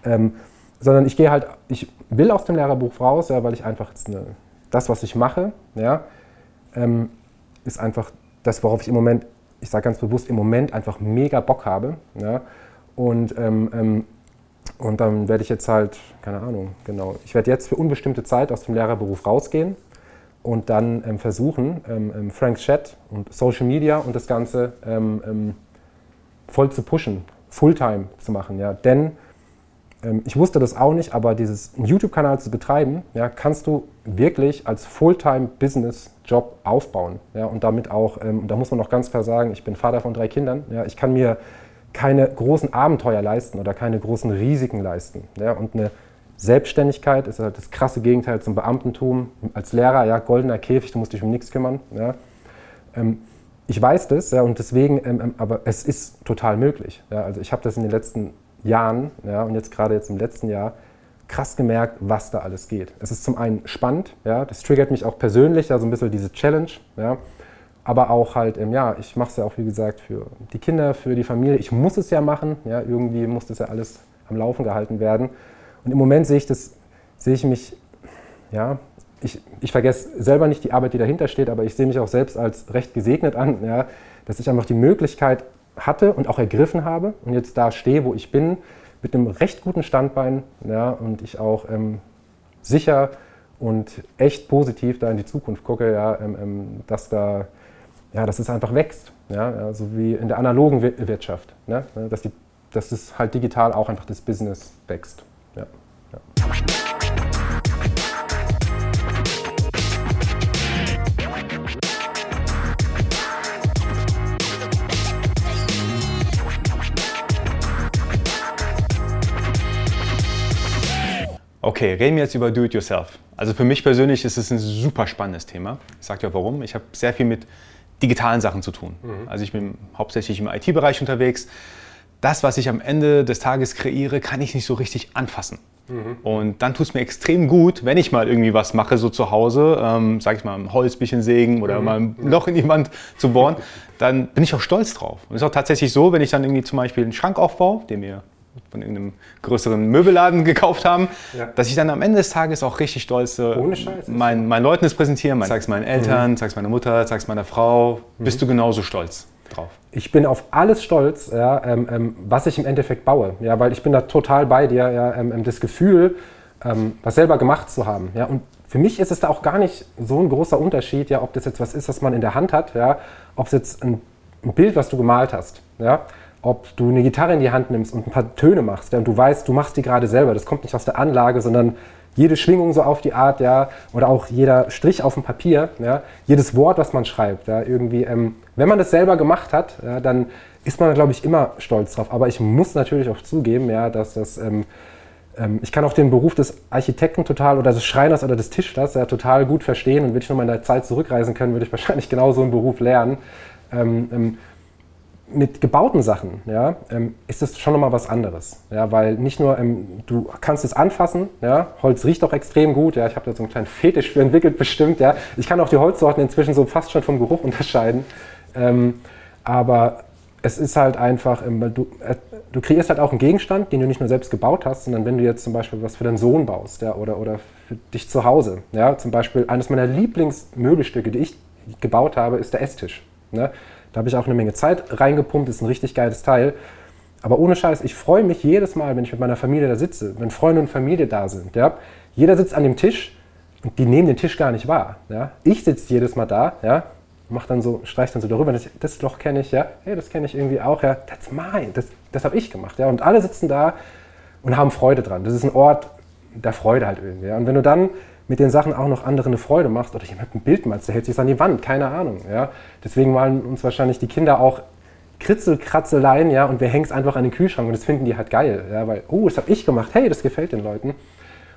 Ähm, sondern ich gehe halt, ich will aus dem Lehrerberuf raus, ja, weil ich einfach jetzt eine, das, was ich mache, ja, ähm, ist einfach das, worauf ich im Moment, ich sage ganz bewusst, im Moment einfach mega Bock habe. Ja. Und, ähm, ähm, und dann werde ich jetzt halt, keine Ahnung, genau, ich werde jetzt für unbestimmte Zeit aus dem Lehrerberuf rausgehen und dann ähm, versuchen, ähm, ähm, Frank Chat und Social Media und das Ganze ähm, voll zu pushen, Fulltime zu machen. Ja. Denn ich wusste das auch nicht, aber dieses YouTube-Kanal zu betreiben, ja, kannst du wirklich als Fulltime-Business-Job aufbauen. Ja, und damit auch, ähm, da muss man auch ganz klar sagen, ich bin Vater von drei Kindern. Ja, ich kann mir keine großen Abenteuer leisten oder keine großen Risiken leisten. Ja? Und eine Selbstständigkeit ist halt das krasse Gegenteil zum Beamtentum. Als Lehrer, ja, goldener Käfig, du musst dich um nichts kümmern. Ja? Ähm, ich weiß das, ja, und deswegen, ähm, ähm aber es ist total möglich. Ja? Also ich habe das in den letzten Jahren ja, und jetzt gerade jetzt im letzten Jahr krass gemerkt, was da alles geht. Es ist zum einen spannend, ja, das triggert mich auch persönlich, so ein bisschen diese Challenge, ja, aber auch halt, ähm, ja, ich mache es ja auch, wie gesagt, für die Kinder, für die Familie. Ich muss es ja machen, ja, irgendwie muss das ja alles am Laufen gehalten werden. Und im Moment sehe ich das, sehe ich mich, ja, ich, ich vergesse selber nicht die Arbeit, die dahinter steht, aber ich sehe mich auch selbst als recht gesegnet an, ja, dass ich einfach die Möglichkeit hatte und auch ergriffen habe und jetzt da stehe, wo ich bin, mit einem recht guten Standbein ja, und ich auch ähm, sicher und echt positiv da in die Zukunft gucke, ja, ähm, ähm dass da ja, dass es einfach wächst. Ja, so wie in der analogen Wirtschaft. Ne? Dass, die, dass es halt digital auch einfach das Business wächst. Ja. Ja. Okay, reden wir jetzt über Do-it-yourself. Also für mich persönlich ist es ein super spannendes Thema. Ich sage dir warum. Ich habe sehr viel mit digitalen Sachen zu tun. Mhm. Also ich bin hauptsächlich im IT-Bereich unterwegs. Das, was ich am Ende des Tages kreiere, kann ich nicht so richtig anfassen. Mhm. Und dann tut es mir extrem gut, wenn ich mal irgendwie was mache, so zu Hause, ähm, sag ich mal, ein Holzbischen sägen oder mhm. mal ein Loch in die Wand zu bohren, dann bin ich auch stolz drauf. Und es ist auch tatsächlich so, wenn ich dann irgendwie zum Beispiel einen Schrank aufbaue, den mir von irgendeinem größeren Möbelladen (laughs) gekauft haben, ja. dass ich dann am Ende des Tages auch richtig stolz äh, mein, meinen Leuten das präsentiere. Ich es meinen Eltern, mhm. es meiner Mutter, es meiner Frau. Mhm. Bist du genauso stolz drauf? Ich bin auf alles stolz, ja, ähm, ähm, was ich im Endeffekt baue. Ja, weil ich bin da total bei dir. Ja, ähm, ähm das Gefühl, ähm, was selber gemacht zu haben. Ja, und für mich ist es da auch gar nicht so ein großer Unterschied, ja, ob das jetzt was ist, was man in der Hand hat, ja, ob es jetzt ein, ein Bild, was du gemalt hast. Ja, ob du eine Gitarre in die Hand nimmst und ein paar Töne machst ja, und du weißt, du machst die gerade selber, das kommt nicht aus der Anlage, sondern jede Schwingung so auf die Art, ja, oder auch jeder Strich auf dem Papier, ja, jedes Wort, was man schreibt, ja, irgendwie, ähm, wenn man das selber gemacht hat, ja, dann ist man, glaube ich, immer stolz drauf. Aber ich muss natürlich auch zugeben, ja, dass das, ähm, ähm, ich kann auch den Beruf des Architekten total oder des Schreiners oder des Tischlers ja, total gut verstehen und würde ich nur mal in der Zeit zurückreisen können, würde ich wahrscheinlich (laughs) genau so einen Beruf lernen. Ähm, ähm, mit gebauten Sachen ja, ähm, ist das schon nochmal was anderes. Ja, weil nicht nur, ähm, du kannst es anfassen, ja, Holz riecht auch extrem gut, ja, ich habe da so einen kleinen Fetisch für entwickelt bestimmt, ja. Ich kann auch die Holzsorten inzwischen so fast schon vom Geruch (laughs) unterscheiden. Ähm, aber es ist halt einfach, ähm, du, äh, du kreierst halt auch einen Gegenstand, den du nicht nur selbst gebaut hast, sondern wenn du jetzt zum Beispiel was für deinen Sohn baust ja, oder, oder für dich zu Hause. Ja, zum Beispiel eines meiner Lieblingsmöbelstücke, die ich gebaut habe, ist der Esstisch. Ne? Da habe ich auch eine Menge Zeit reingepumpt, ist ein richtig geiles Teil. Aber ohne Scheiß, ich freue mich jedes Mal, wenn ich mit meiner Familie da sitze, wenn Freunde und Familie da sind. Ja? Jeder sitzt an dem Tisch und die nehmen den Tisch gar nicht wahr. Ja? Ich sitze jedes Mal da, ja? mach dann so, streich dann so darüber, das, das Loch kenne ich, ja, hey, das kenne ich irgendwie auch, ja, that's mine, das, das habe ich gemacht, ja, und alle sitzen da und haben Freude dran. Das ist ein Ort der Freude halt irgendwie. Ja. Und wenn du dann mit den Sachen auch noch anderen eine Freude machst oder jemand ein Bild malst, der hält sich an die Wand, keine Ahnung. Ja. Deswegen malen uns wahrscheinlich die Kinder auch Kritzelkratzeleien, ja, und wir hängen es einfach an den Kühlschrank und das finden die halt geil, ja, weil, oh, das habe ich gemacht, hey, das gefällt den Leuten.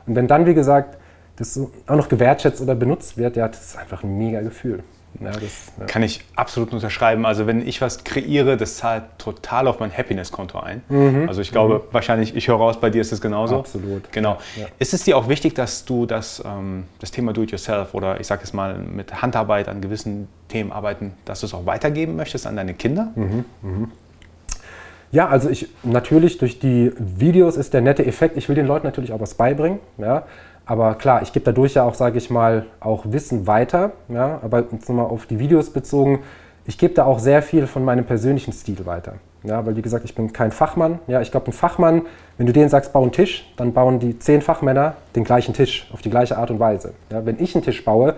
Und wenn dann, wie gesagt, das auch noch gewertschätzt oder benutzt wird, ja, das ist einfach ein mega Gefühl. Ja, das, ja. Kann ich absolut unterschreiben. Also wenn ich was kreiere, das zahlt total auf mein Happiness-Konto ein. Mhm. Also ich glaube, mhm. wahrscheinlich, ich höre raus, bei dir ist es genauso. Absolut. Genau. Ja. Ist es dir auch wichtig, dass du das, ähm, das Thema Do-it-yourself oder ich sage es mal mit Handarbeit an gewissen Themen arbeiten, dass du es auch weitergeben möchtest an deine Kinder? Mhm. Mhm. Ja, also ich natürlich durch die Videos ist der nette Effekt. Ich will den Leuten natürlich auch was beibringen. Ja. Aber klar, ich gebe dadurch ja auch, sage ich mal, auch Wissen weiter. Ja? Aber jetzt nochmal auf die Videos bezogen, ich gebe da auch sehr viel von meinem persönlichen Stil weiter. Ja, weil wie gesagt, ich bin kein Fachmann. Ja, ich glaube, ein Fachmann, wenn du denen sagst, bau einen Tisch, dann bauen die zehn Fachmänner den gleichen Tisch auf die gleiche Art und Weise. Ja, wenn ich einen Tisch baue,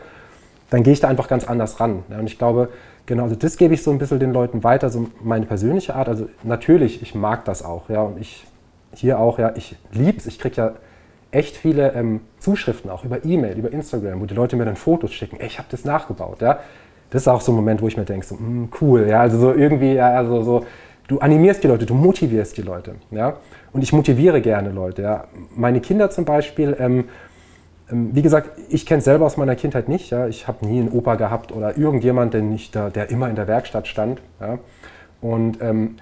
dann gehe ich da einfach ganz anders ran. Ja, und ich glaube, genau, also das gebe ich so ein bisschen den Leuten weiter, so meine persönliche Art. Also natürlich, ich mag das auch. Ja, und ich hier auch, ja, ich liebe es. Ich kriege ja echt viele ähm, Zuschriften auch über E-Mail, über Instagram, wo die Leute mir dann Fotos schicken. Ey, ich habe das nachgebaut. Ja? Das ist auch so ein Moment, wo ich mir denke, so, mh, cool. Ja? Also so irgendwie, ja, also so, du animierst die Leute, du motivierst die Leute. Ja? Und ich motiviere gerne Leute. Ja? Meine Kinder zum Beispiel, ähm, ähm, wie gesagt, ich kenne es selber aus meiner Kindheit nicht. Ja? Ich habe nie einen Opa gehabt oder irgendjemand, der, nicht da, der immer in der Werkstatt stand. Ja? Und ähm,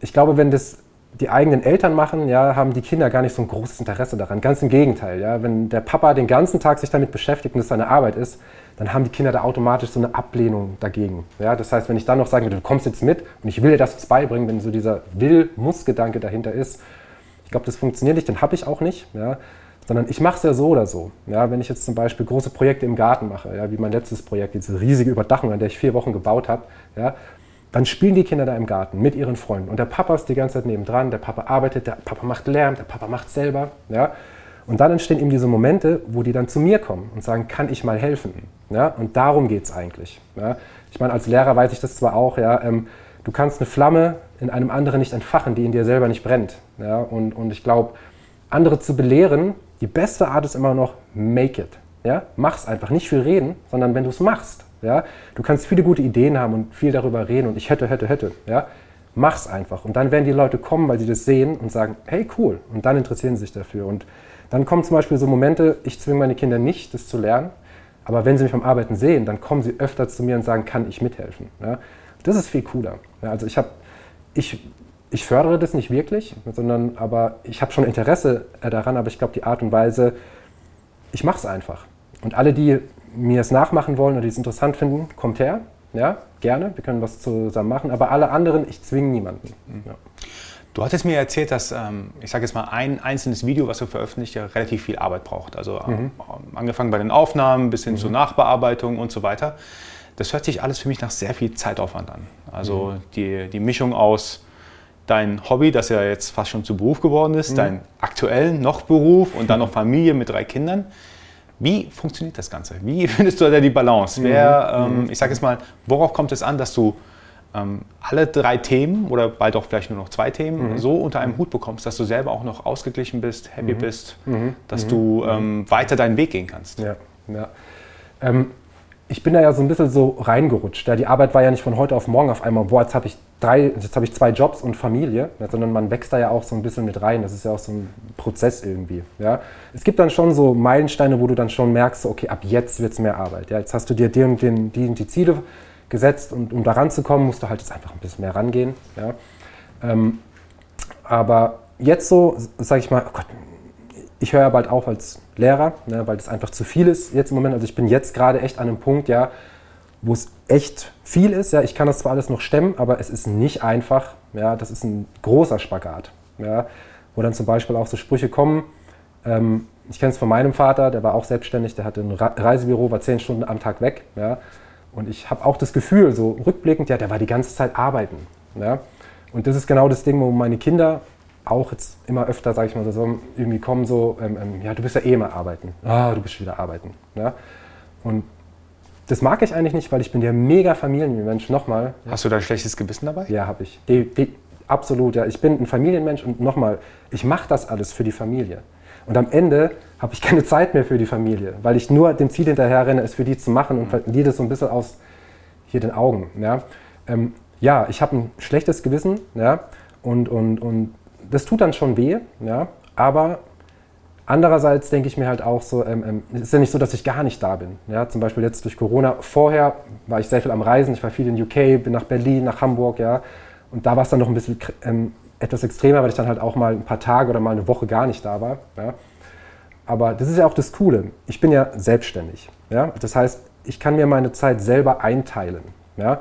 ich glaube, wenn das die eigenen Eltern machen, ja, haben die Kinder gar nicht so ein großes Interesse daran. Ganz im Gegenteil. Ja. Wenn der Papa den ganzen Tag sich damit beschäftigt und es seine Arbeit ist, dann haben die Kinder da automatisch so eine Ablehnung dagegen. Ja. Das heißt, wenn ich dann noch sage, du kommst jetzt mit und ich will dir das jetzt beibringen, wenn so dieser Will-Muss-Gedanke dahinter ist, ich glaube, das funktioniert nicht, den habe ich auch nicht. Ja. Sondern ich mache es ja so oder so. Ja, wenn ich jetzt zum Beispiel große Projekte im Garten mache, ja, wie mein letztes Projekt, diese riesige Überdachung, an der ich vier Wochen gebaut habe, ja, dann spielen die Kinder da im Garten mit ihren Freunden. Und der Papa ist die ganze Zeit nebendran, der Papa arbeitet, der Papa macht Lärm, der Papa macht selber. Ja? Und dann entstehen eben diese Momente, wo die dann zu mir kommen und sagen, kann ich mal helfen? Ja? Und darum geht es eigentlich. Ja? Ich meine, als Lehrer weiß ich das zwar auch, ja, ähm, du kannst eine Flamme in einem anderen nicht entfachen, die in dir selber nicht brennt. Ja? Und, und ich glaube, andere zu belehren, die beste Art ist immer noch, make it. Ja? Mach's einfach. Nicht viel reden, sondern wenn du es machst. Ja? Du kannst viele gute Ideen haben und viel darüber reden und ich hätte, hätte, hätte. Ja? Mach's einfach. Und dann werden die Leute kommen, weil sie das sehen und sagen, hey, cool. Und dann interessieren sie sich dafür. Und dann kommen zum Beispiel so Momente, ich zwinge meine Kinder nicht, das zu lernen. Aber wenn sie mich beim Arbeiten sehen, dann kommen sie öfter zu mir und sagen, kann ich mithelfen. Ja? Das ist viel cooler. Ja, also ich habe, ich, ich fördere das nicht wirklich, sondern aber ich habe schon Interesse daran, aber ich glaube, die Art und Weise, ich mache es einfach. Und alle, die mir es nachmachen wollen oder die es interessant finden, kommt her. Ja, gerne. Wir können was zusammen machen. Aber alle anderen, ich zwinge niemanden. Mhm. Ja. Du hattest mir erzählt, dass, ähm, ich sage jetzt mal, ein einzelnes Video, was du veröffentlicht, ja relativ viel Arbeit braucht. Also ähm, mhm. angefangen bei den Aufnahmen bis hin mhm. zur Nachbearbeitung und so weiter. Das hört sich alles für mich nach sehr viel Zeitaufwand an. Also mhm. die, die Mischung aus dein Hobby, das ja jetzt fast schon zu Beruf geworden ist, mhm. dein aktuellen noch Beruf und dann noch (laughs) Familie mit drei Kindern. Wie funktioniert das Ganze? Wie (laughs) findest du da die Balance? Mhm. Wer, ähm, mhm. ich sage jetzt mal, worauf kommt es an, dass du ähm, alle drei Themen oder bald auch vielleicht nur noch zwei Themen mhm. so unter einem Hut bekommst, dass du selber auch noch ausgeglichen bist, happy mhm. bist, mhm. dass du mhm. ähm, weiter deinen Weg gehen kannst? Ja, ja. Ähm, ich bin da ja so ein bisschen so reingerutscht. Ja, die Arbeit war ja nicht von heute auf morgen auf einmal, boah, jetzt habe ich drei, jetzt habe ich zwei Jobs und Familie, sondern man wächst da ja auch so ein bisschen mit rein. Das ist ja auch so ein Prozess irgendwie. Ja. Es gibt dann schon so Meilensteine, wo du dann schon merkst, okay, ab jetzt wird es mehr Arbeit. Ja. Jetzt hast du dir die und, den, die, und die Ziele gesetzt und um da ranzukommen, musst du halt jetzt einfach ein bisschen mehr rangehen. Ja. Ähm, aber jetzt so, sage ich mal, oh Gott, ich höre ja bald auf als Lehrer, ne, weil das einfach zu viel ist jetzt im Moment. Also ich bin jetzt gerade echt an einem Punkt, ja, wo es echt viel ist. Ja, ich kann das zwar alles noch stemmen, aber es ist nicht einfach. Ja, das ist ein großer Spagat. Ja, wo dann zum Beispiel auch so Sprüche kommen. Ähm, ich kenne es von meinem Vater, der war auch selbstständig, der hatte ein Reisebüro, war zehn Stunden am Tag weg. Ja, und ich habe auch das Gefühl, so rückblickend, ja, der war die ganze Zeit arbeiten. Ja, und das ist genau das Ding, wo meine Kinder auch jetzt immer öfter, sage ich mal so, irgendwie kommen so, ähm, ähm, ja, du bist ja eh immer arbeiten. Ah, du bist wieder arbeiten. Ja? Und das mag ich eigentlich nicht, weil ich bin der mega Familienmensch. Nochmal. Hast du da ein schlechtes Gewissen dabei? Ja, habe ich. Die, die, absolut. Ja. Ich bin ein Familienmensch und nochmal, ich mache das alles für die Familie. Und am Ende habe ich (laughs) keine Zeit mehr für die Familie, weil ich nur dem Ziel hinterher renne, es für die zu machen und verliere das so ein bisschen aus hier den Augen. Ja, ähm, ja ich habe ein schlechtes Gewissen ja, und, und, und das tut dann schon weh, ja, aber Andererseits denke ich mir halt auch so, ähm, ähm, es ist ja nicht so, dass ich gar nicht da bin. Ja, zum Beispiel jetzt durch Corona. Vorher war ich sehr viel am Reisen. Ich war viel in UK, bin nach Berlin, nach Hamburg, ja. Und da war es dann noch ein bisschen ähm, etwas extremer, weil ich dann halt auch mal ein paar Tage oder mal eine Woche gar nicht da war. Ja. Aber das ist ja auch das Coole. Ich bin ja selbstständig. Ja. Das heißt, ich kann mir meine Zeit selber einteilen. Ja.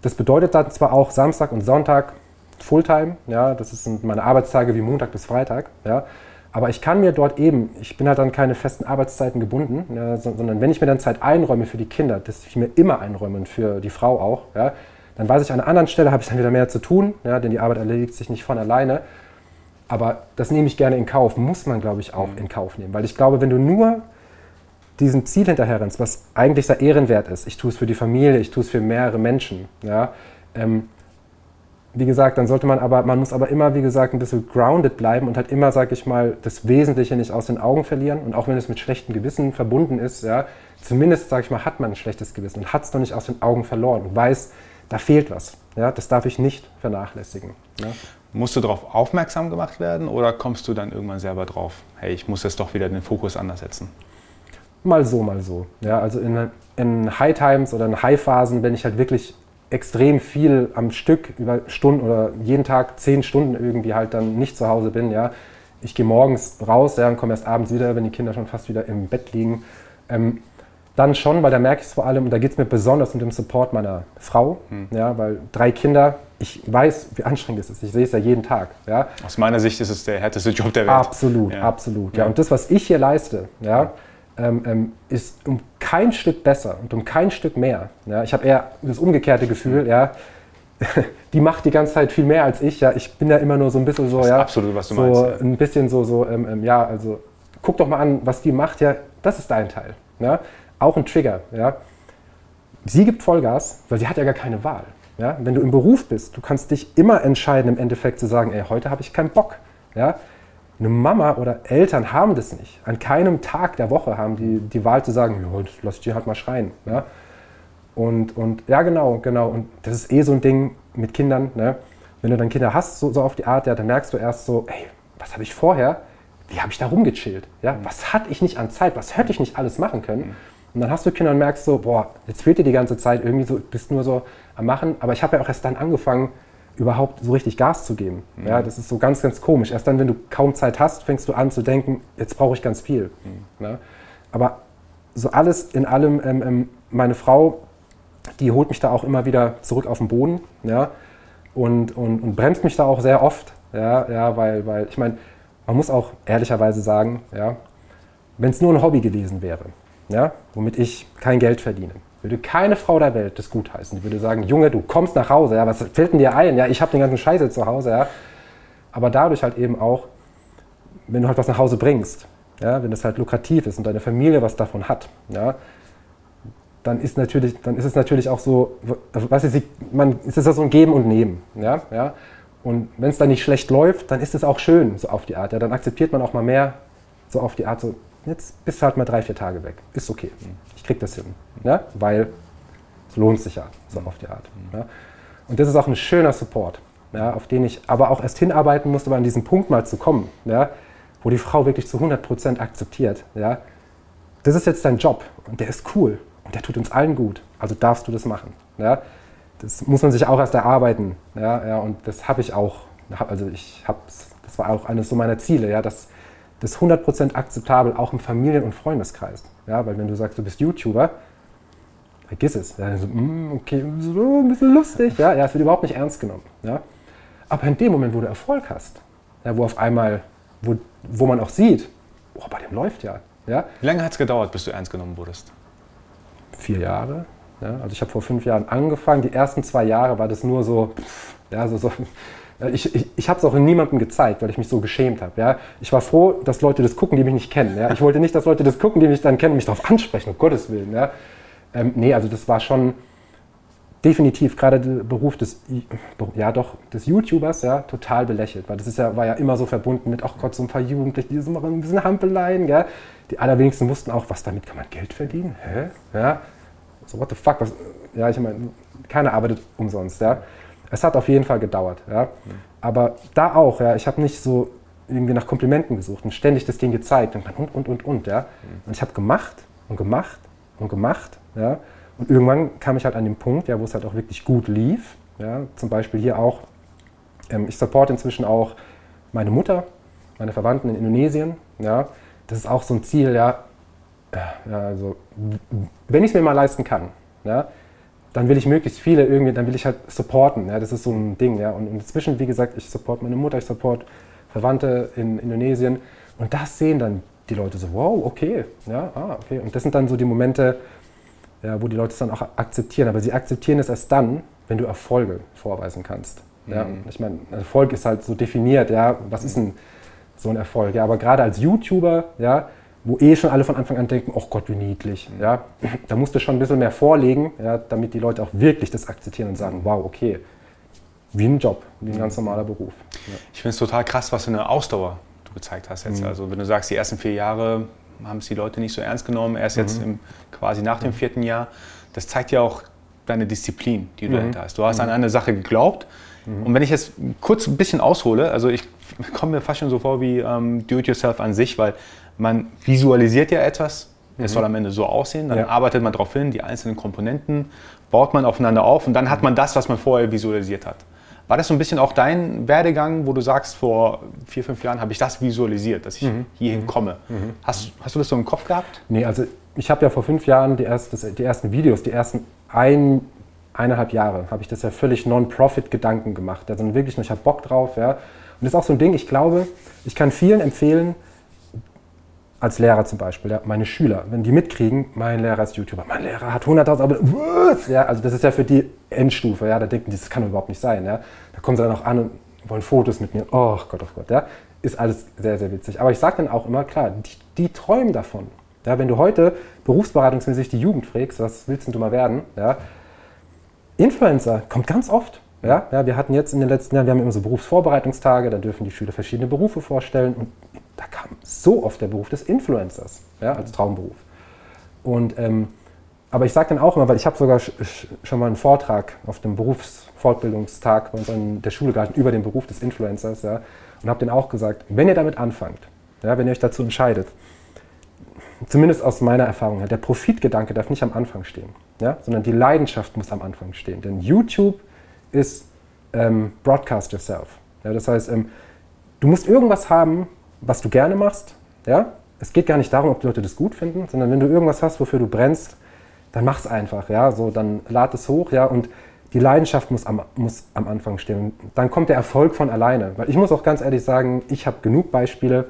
Das bedeutet dann zwar auch Samstag und Sonntag Fulltime. Ja. Das sind meine Arbeitstage wie Montag bis Freitag. Ja. Aber ich kann mir dort eben, ich bin halt dann keine festen Arbeitszeiten gebunden, ja, sondern wenn ich mir dann Zeit einräume für die Kinder, das ich mir immer einräume und für die Frau auch, ja, dann weiß ich, an einer anderen Stelle habe ich dann wieder mehr zu tun, ja, denn die Arbeit erledigt sich nicht von alleine. Aber das nehme ich gerne in Kauf, muss man, glaube ich, auch mhm. in Kauf nehmen. Weil ich glaube, wenn du nur diesem Ziel hinterherrennst, was eigentlich sehr ehrenwert ist, ich tue es für die Familie, ich tue es für mehrere Menschen, ja, ähm, wie gesagt, dann sollte man aber, man muss aber immer, wie gesagt, ein bisschen grounded bleiben und halt immer, sag ich mal, das Wesentliche nicht aus den Augen verlieren. Und auch wenn es mit schlechtem Gewissen verbunden ist, ja, zumindest, sag ich mal, hat man ein schlechtes Gewissen und hat es doch nicht aus den Augen verloren und weiß, da fehlt was. Ja, das darf ich nicht vernachlässigen. Ja. Musst du darauf aufmerksam gemacht werden oder kommst du dann irgendwann selber drauf, hey, ich muss jetzt doch wieder den Fokus anders setzen? Mal so, mal so. Ja, also in, in High Times oder in High Phasen, wenn ich halt wirklich extrem viel am Stück über Stunden oder jeden Tag zehn Stunden irgendwie halt dann nicht zu Hause bin. Ja. Ich gehe morgens raus ja, und komme erst abends wieder, wenn die Kinder schon fast wieder im Bett liegen. Ähm, dann schon, weil da merke ich es vor allem, und da geht es mir besonders um den Support meiner Frau, hm. ja, weil drei Kinder, ich weiß, wie anstrengend es ist. Ich sehe es ja jeden Tag. Ja. Aus meiner Sicht ist es der härteste Job der Welt. Absolut, ja. absolut. Ja. Und das, was ich hier leiste, ja, ähm, ähm, ist um kein Stück besser und um kein Stück mehr. Ja, ich habe eher das umgekehrte Gefühl, ja, (laughs) die macht die ganze Zeit viel mehr als ich. Ja, ich bin da immer nur so ein bisschen so, das ist ja, absolut, was du so meinst. Ja. ein bisschen so, so ähm, ähm, ja, also guck doch mal an, was die macht. Ja, das ist dein Teil. Ja, auch ein Trigger. Ja, sie gibt Vollgas, weil sie hat ja gar keine Wahl. Ja, wenn du im Beruf bist, du kannst dich immer entscheiden, im Endeffekt zu sagen, ey, heute habe ich keinen Bock. Ja, eine Mama oder Eltern haben das nicht. An keinem Tag der Woche haben die die Wahl zu sagen, ja, lass dich halt mal schreien. Ja? Und, und ja, genau, genau. Und das ist eh so ein Ding mit Kindern. Ne? Wenn du dann Kinder hast, so, so auf die Art, ja, dann merkst du erst so, ey, was habe ich vorher? Wie habe ich da rumgechillt? Ja? Was hatte ich nicht an Zeit? Was hätte ich nicht alles machen können? Und dann hast du Kinder und merkst so, boah, jetzt fehlt dir die ganze Zeit irgendwie so, bist nur so am Machen. Aber ich habe ja auch erst dann angefangen, überhaupt so richtig Gas zu geben. Mhm. Ja, das ist so ganz, ganz komisch. Erst dann, wenn du kaum Zeit hast, fängst du an zu denken, jetzt brauche ich ganz viel. Mhm. Ja, aber so alles in allem, ähm, ähm, meine Frau, die holt mich da auch immer wieder zurück auf den Boden ja, und, und, und bremst mich da auch sehr oft. Ja, ja, weil, weil ich meine, man muss auch ehrlicherweise sagen, ja, wenn es nur ein Hobby gewesen wäre, ja, womit ich kein Geld verdiene, würde keine Frau der Welt das gutheißen. Die würde sagen, Junge, du kommst nach Hause, ja, was fällt denn dir ein? Ja, ich habe den ganzen Scheiße zu Hause, ja. Aber dadurch halt eben auch, wenn du halt was nach Hause bringst, ja, wenn das halt lukrativ ist und deine Familie was davon hat, ja, dann ist natürlich, dann ist es natürlich auch so, weißt du, man, es ist ja so ein Geben und Nehmen, ja, ja. Und wenn es dann nicht schlecht läuft, dann ist es auch schön, so auf die Art. Ja, dann akzeptiert man auch mal mehr, so auf die Art, so, jetzt bist du halt mal drei, vier Tage weg. Ist okay. Ich krieg das hin. Ja? Weil es lohnt sich ja, so auf die Art. Ja? Und das ist auch ein schöner Support, ja, auf den ich aber auch erst hinarbeiten musste, um an diesen Punkt mal zu kommen, ja, wo die Frau wirklich zu 100% akzeptiert. Ja? Das ist jetzt dein Job und der ist cool und der tut uns allen gut. Also darfst du das machen. Ja? Das muss man sich auch erst erarbeiten. Ja, ja, und das habe ich auch. Also ich habe, das war auch eines so meiner Ziele, ja, dass das 100% akzeptabel, auch im Familien- und Freundeskreis. Ja, weil wenn du sagst, du bist YouTuber, vergiss es. Ja, so, mm, okay, so ein bisschen lustig. Ja, ja, es wird überhaupt nicht ernst genommen. Ja. Aber in dem Moment, wo du Erfolg hast, ja, wo auf einmal, wo, wo man auch sieht, oh, bei dem läuft ja. ja. Wie lange hat es gedauert, bis du ernst genommen wurdest? Vier Jahre. Ja. Also ich habe vor fünf Jahren angefangen. Die ersten zwei Jahre war das nur so, ja, so, so ich, ich, ich habe es auch niemandem gezeigt, weil ich mich so geschämt habe. Ja? Ich war froh, dass Leute das gucken, die mich nicht kennen. Ja? Ich wollte nicht, dass Leute das gucken, die mich dann kennen und mich darauf ansprechen, um Gottes Willen. Ja? Ähm, nee, also das war schon, definitiv gerade der Beruf des, ja doch, des YouTubers ja total belächelt, weil das ist ja, war ja immer so verbunden mit, ach Gott, so ein paar Jugendliche, die machen ein bisschen Hampeleien, gell? Die allerwenigsten wussten auch, was damit kann man Geld verdienen, hä? Ja, so what the fuck, was, ja, ich meine, keiner arbeitet umsonst, ja. Es hat auf jeden Fall gedauert, ja. Aber da auch, ja, ich habe nicht so irgendwie nach Komplimenten gesucht und ständig das Ding gezeigt und und und und, und ja. Und ich habe gemacht und gemacht und gemacht, ja. Und irgendwann kam ich halt an den Punkt, ja, wo es halt auch wirklich gut lief. Ja, zum Beispiel hier auch, ähm, ich supporte inzwischen auch meine Mutter, meine Verwandten in Indonesien. Ja, das ist auch so ein Ziel, ja, ja also wenn ich es mir mal leisten kann, ja, dann will ich möglichst viele irgendwie, dann will ich halt supporten. Ja, das ist so ein Ding. Ja. Und inzwischen, wie gesagt, ich support meine Mutter, ich support Verwandte in Indonesien. Und das sehen dann die Leute so, wow, okay, ja, ah, okay. Und das sind dann so die Momente, ja, wo die Leute es dann auch akzeptieren. Aber sie akzeptieren es erst dann, wenn du Erfolge vorweisen kannst. Ja? Mhm. Ich meine, Erfolg ist halt so definiert, ja, was ist denn so ein Erfolg? Ja, aber gerade als YouTuber, ja, wo eh schon alle von Anfang an denken, oh Gott, wie niedlich, mhm. ja, da musst du schon ein bisschen mehr vorlegen, ja, damit die Leute auch wirklich das akzeptieren und sagen, wow, okay, wie ein Job, wie ein ganz normaler Beruf. Ja. Ich finde es total krass, was für eine Ausdauer du gezeigt hast jetzt. Mhm. Also wenn du sagst, die ersten vier Jahre haben es die Leute nicht so ernst genommen, erst jetzt mhm. im, quasi nach dem vierten Jahr. Das zeigt ja auch deine Disziplin, die du mhm. dahinter hast. Du hast an mhm. eine Sache geglaubt. Mhm. Und wenn ich jetzt kurz ein bisschen aushole, also ich (laughs) komme mir fast schon so vor wie ähm, Do-it-yourself an sich, weil man visualisiert ja etwas, es mhm. soll am Ende so aussehen, dann ja. arbeitet man darauf hin, die einzelnen Komponenten baut man aufeinander auf und dann hat man das, was man vorher visualisiert hat. War das so ein bisschen auch dein Werdegang, wo du sagst, vor vier, fünf Jahren habe ich das visualisiert, dass ich mhm. hierhin komme? Mhm. Hast, hast du das so im Kopf gehabt? Nee, also ich habe ja vor fünf Jahren die, erst, die ersten Videos, die ersten ein, eineinhalb Jahre, habe ich das ja völlig Non-Profit-Gedanken gemacht. Also wirklich, ich habe Bock drauf. Ja. Und das ist auch so ein Ding, ich glaube, ich kann vielen empfehlen, als Lehrer zum Beispiel, ja, meine Schüler, wenn die mitkriegen, mein Lehrer ist YouTuber, mein Lehrer hat 100.000 Abonnenten, ja, also das ist ja für die Endstufe, ja, da denken die, das kann überhaupt nicht sein, ja. Da kommen sie dann auch an und wollen Fotos mit mir, oh Gott, oh Gott, ja, ist alles sehr, sehr witzig. Aber ich sage dann auch immer, klar, die, die, träumen davon. Ja, wenn du heute berufsberatungsmäßig die Jugend fragst, was willst du mal werden, ja, Influencer kommt ganz oft. Ja, ja, wir hatten jetzt in den letzten Jahren, wir haben immer so Berufsvorbereitungstage, da dürfen die Schüler verschiedene Berufe vorstellen und da kam so oft der Beruf des Influencers ja, als Traumberuf. Und, ähm, aber ich sage dann auch immer, weil ich habe sogar schon mal einen Vortrag auf dem Berufsfortbildungstag bei uns an der Schule gehalten über den Beruf des Influencers ja, und habe dann auch gesagt, wenn ihr damit anfangt, ja, wenn ihr euch dazu entscheidet, zumindest aus meiner Erfahrung her, der Profitgedanke darf nicht am Anfang stehen, ja, sondern die Leidenschaft muss am Anfang stehen. Denn YouTube ist ähm, Broadcast Yourself. Ja, das heißt, ähm, du musst irgendwas haben, was du gerne machst. Ja? Es geht gar nicht darum, ob die Leute das gut finden, sondern wenn du irgendwas hast, wofür du brennst, dann mach es einfach. Ja? So, dann lad es hoch ja? und die Leidenschaft muss am, muss am Anfang stehen. Dann kommt der Erfolg von alleine. Weil ich muss auch ganz ehrlich sagen, ich habe genug Beispiele,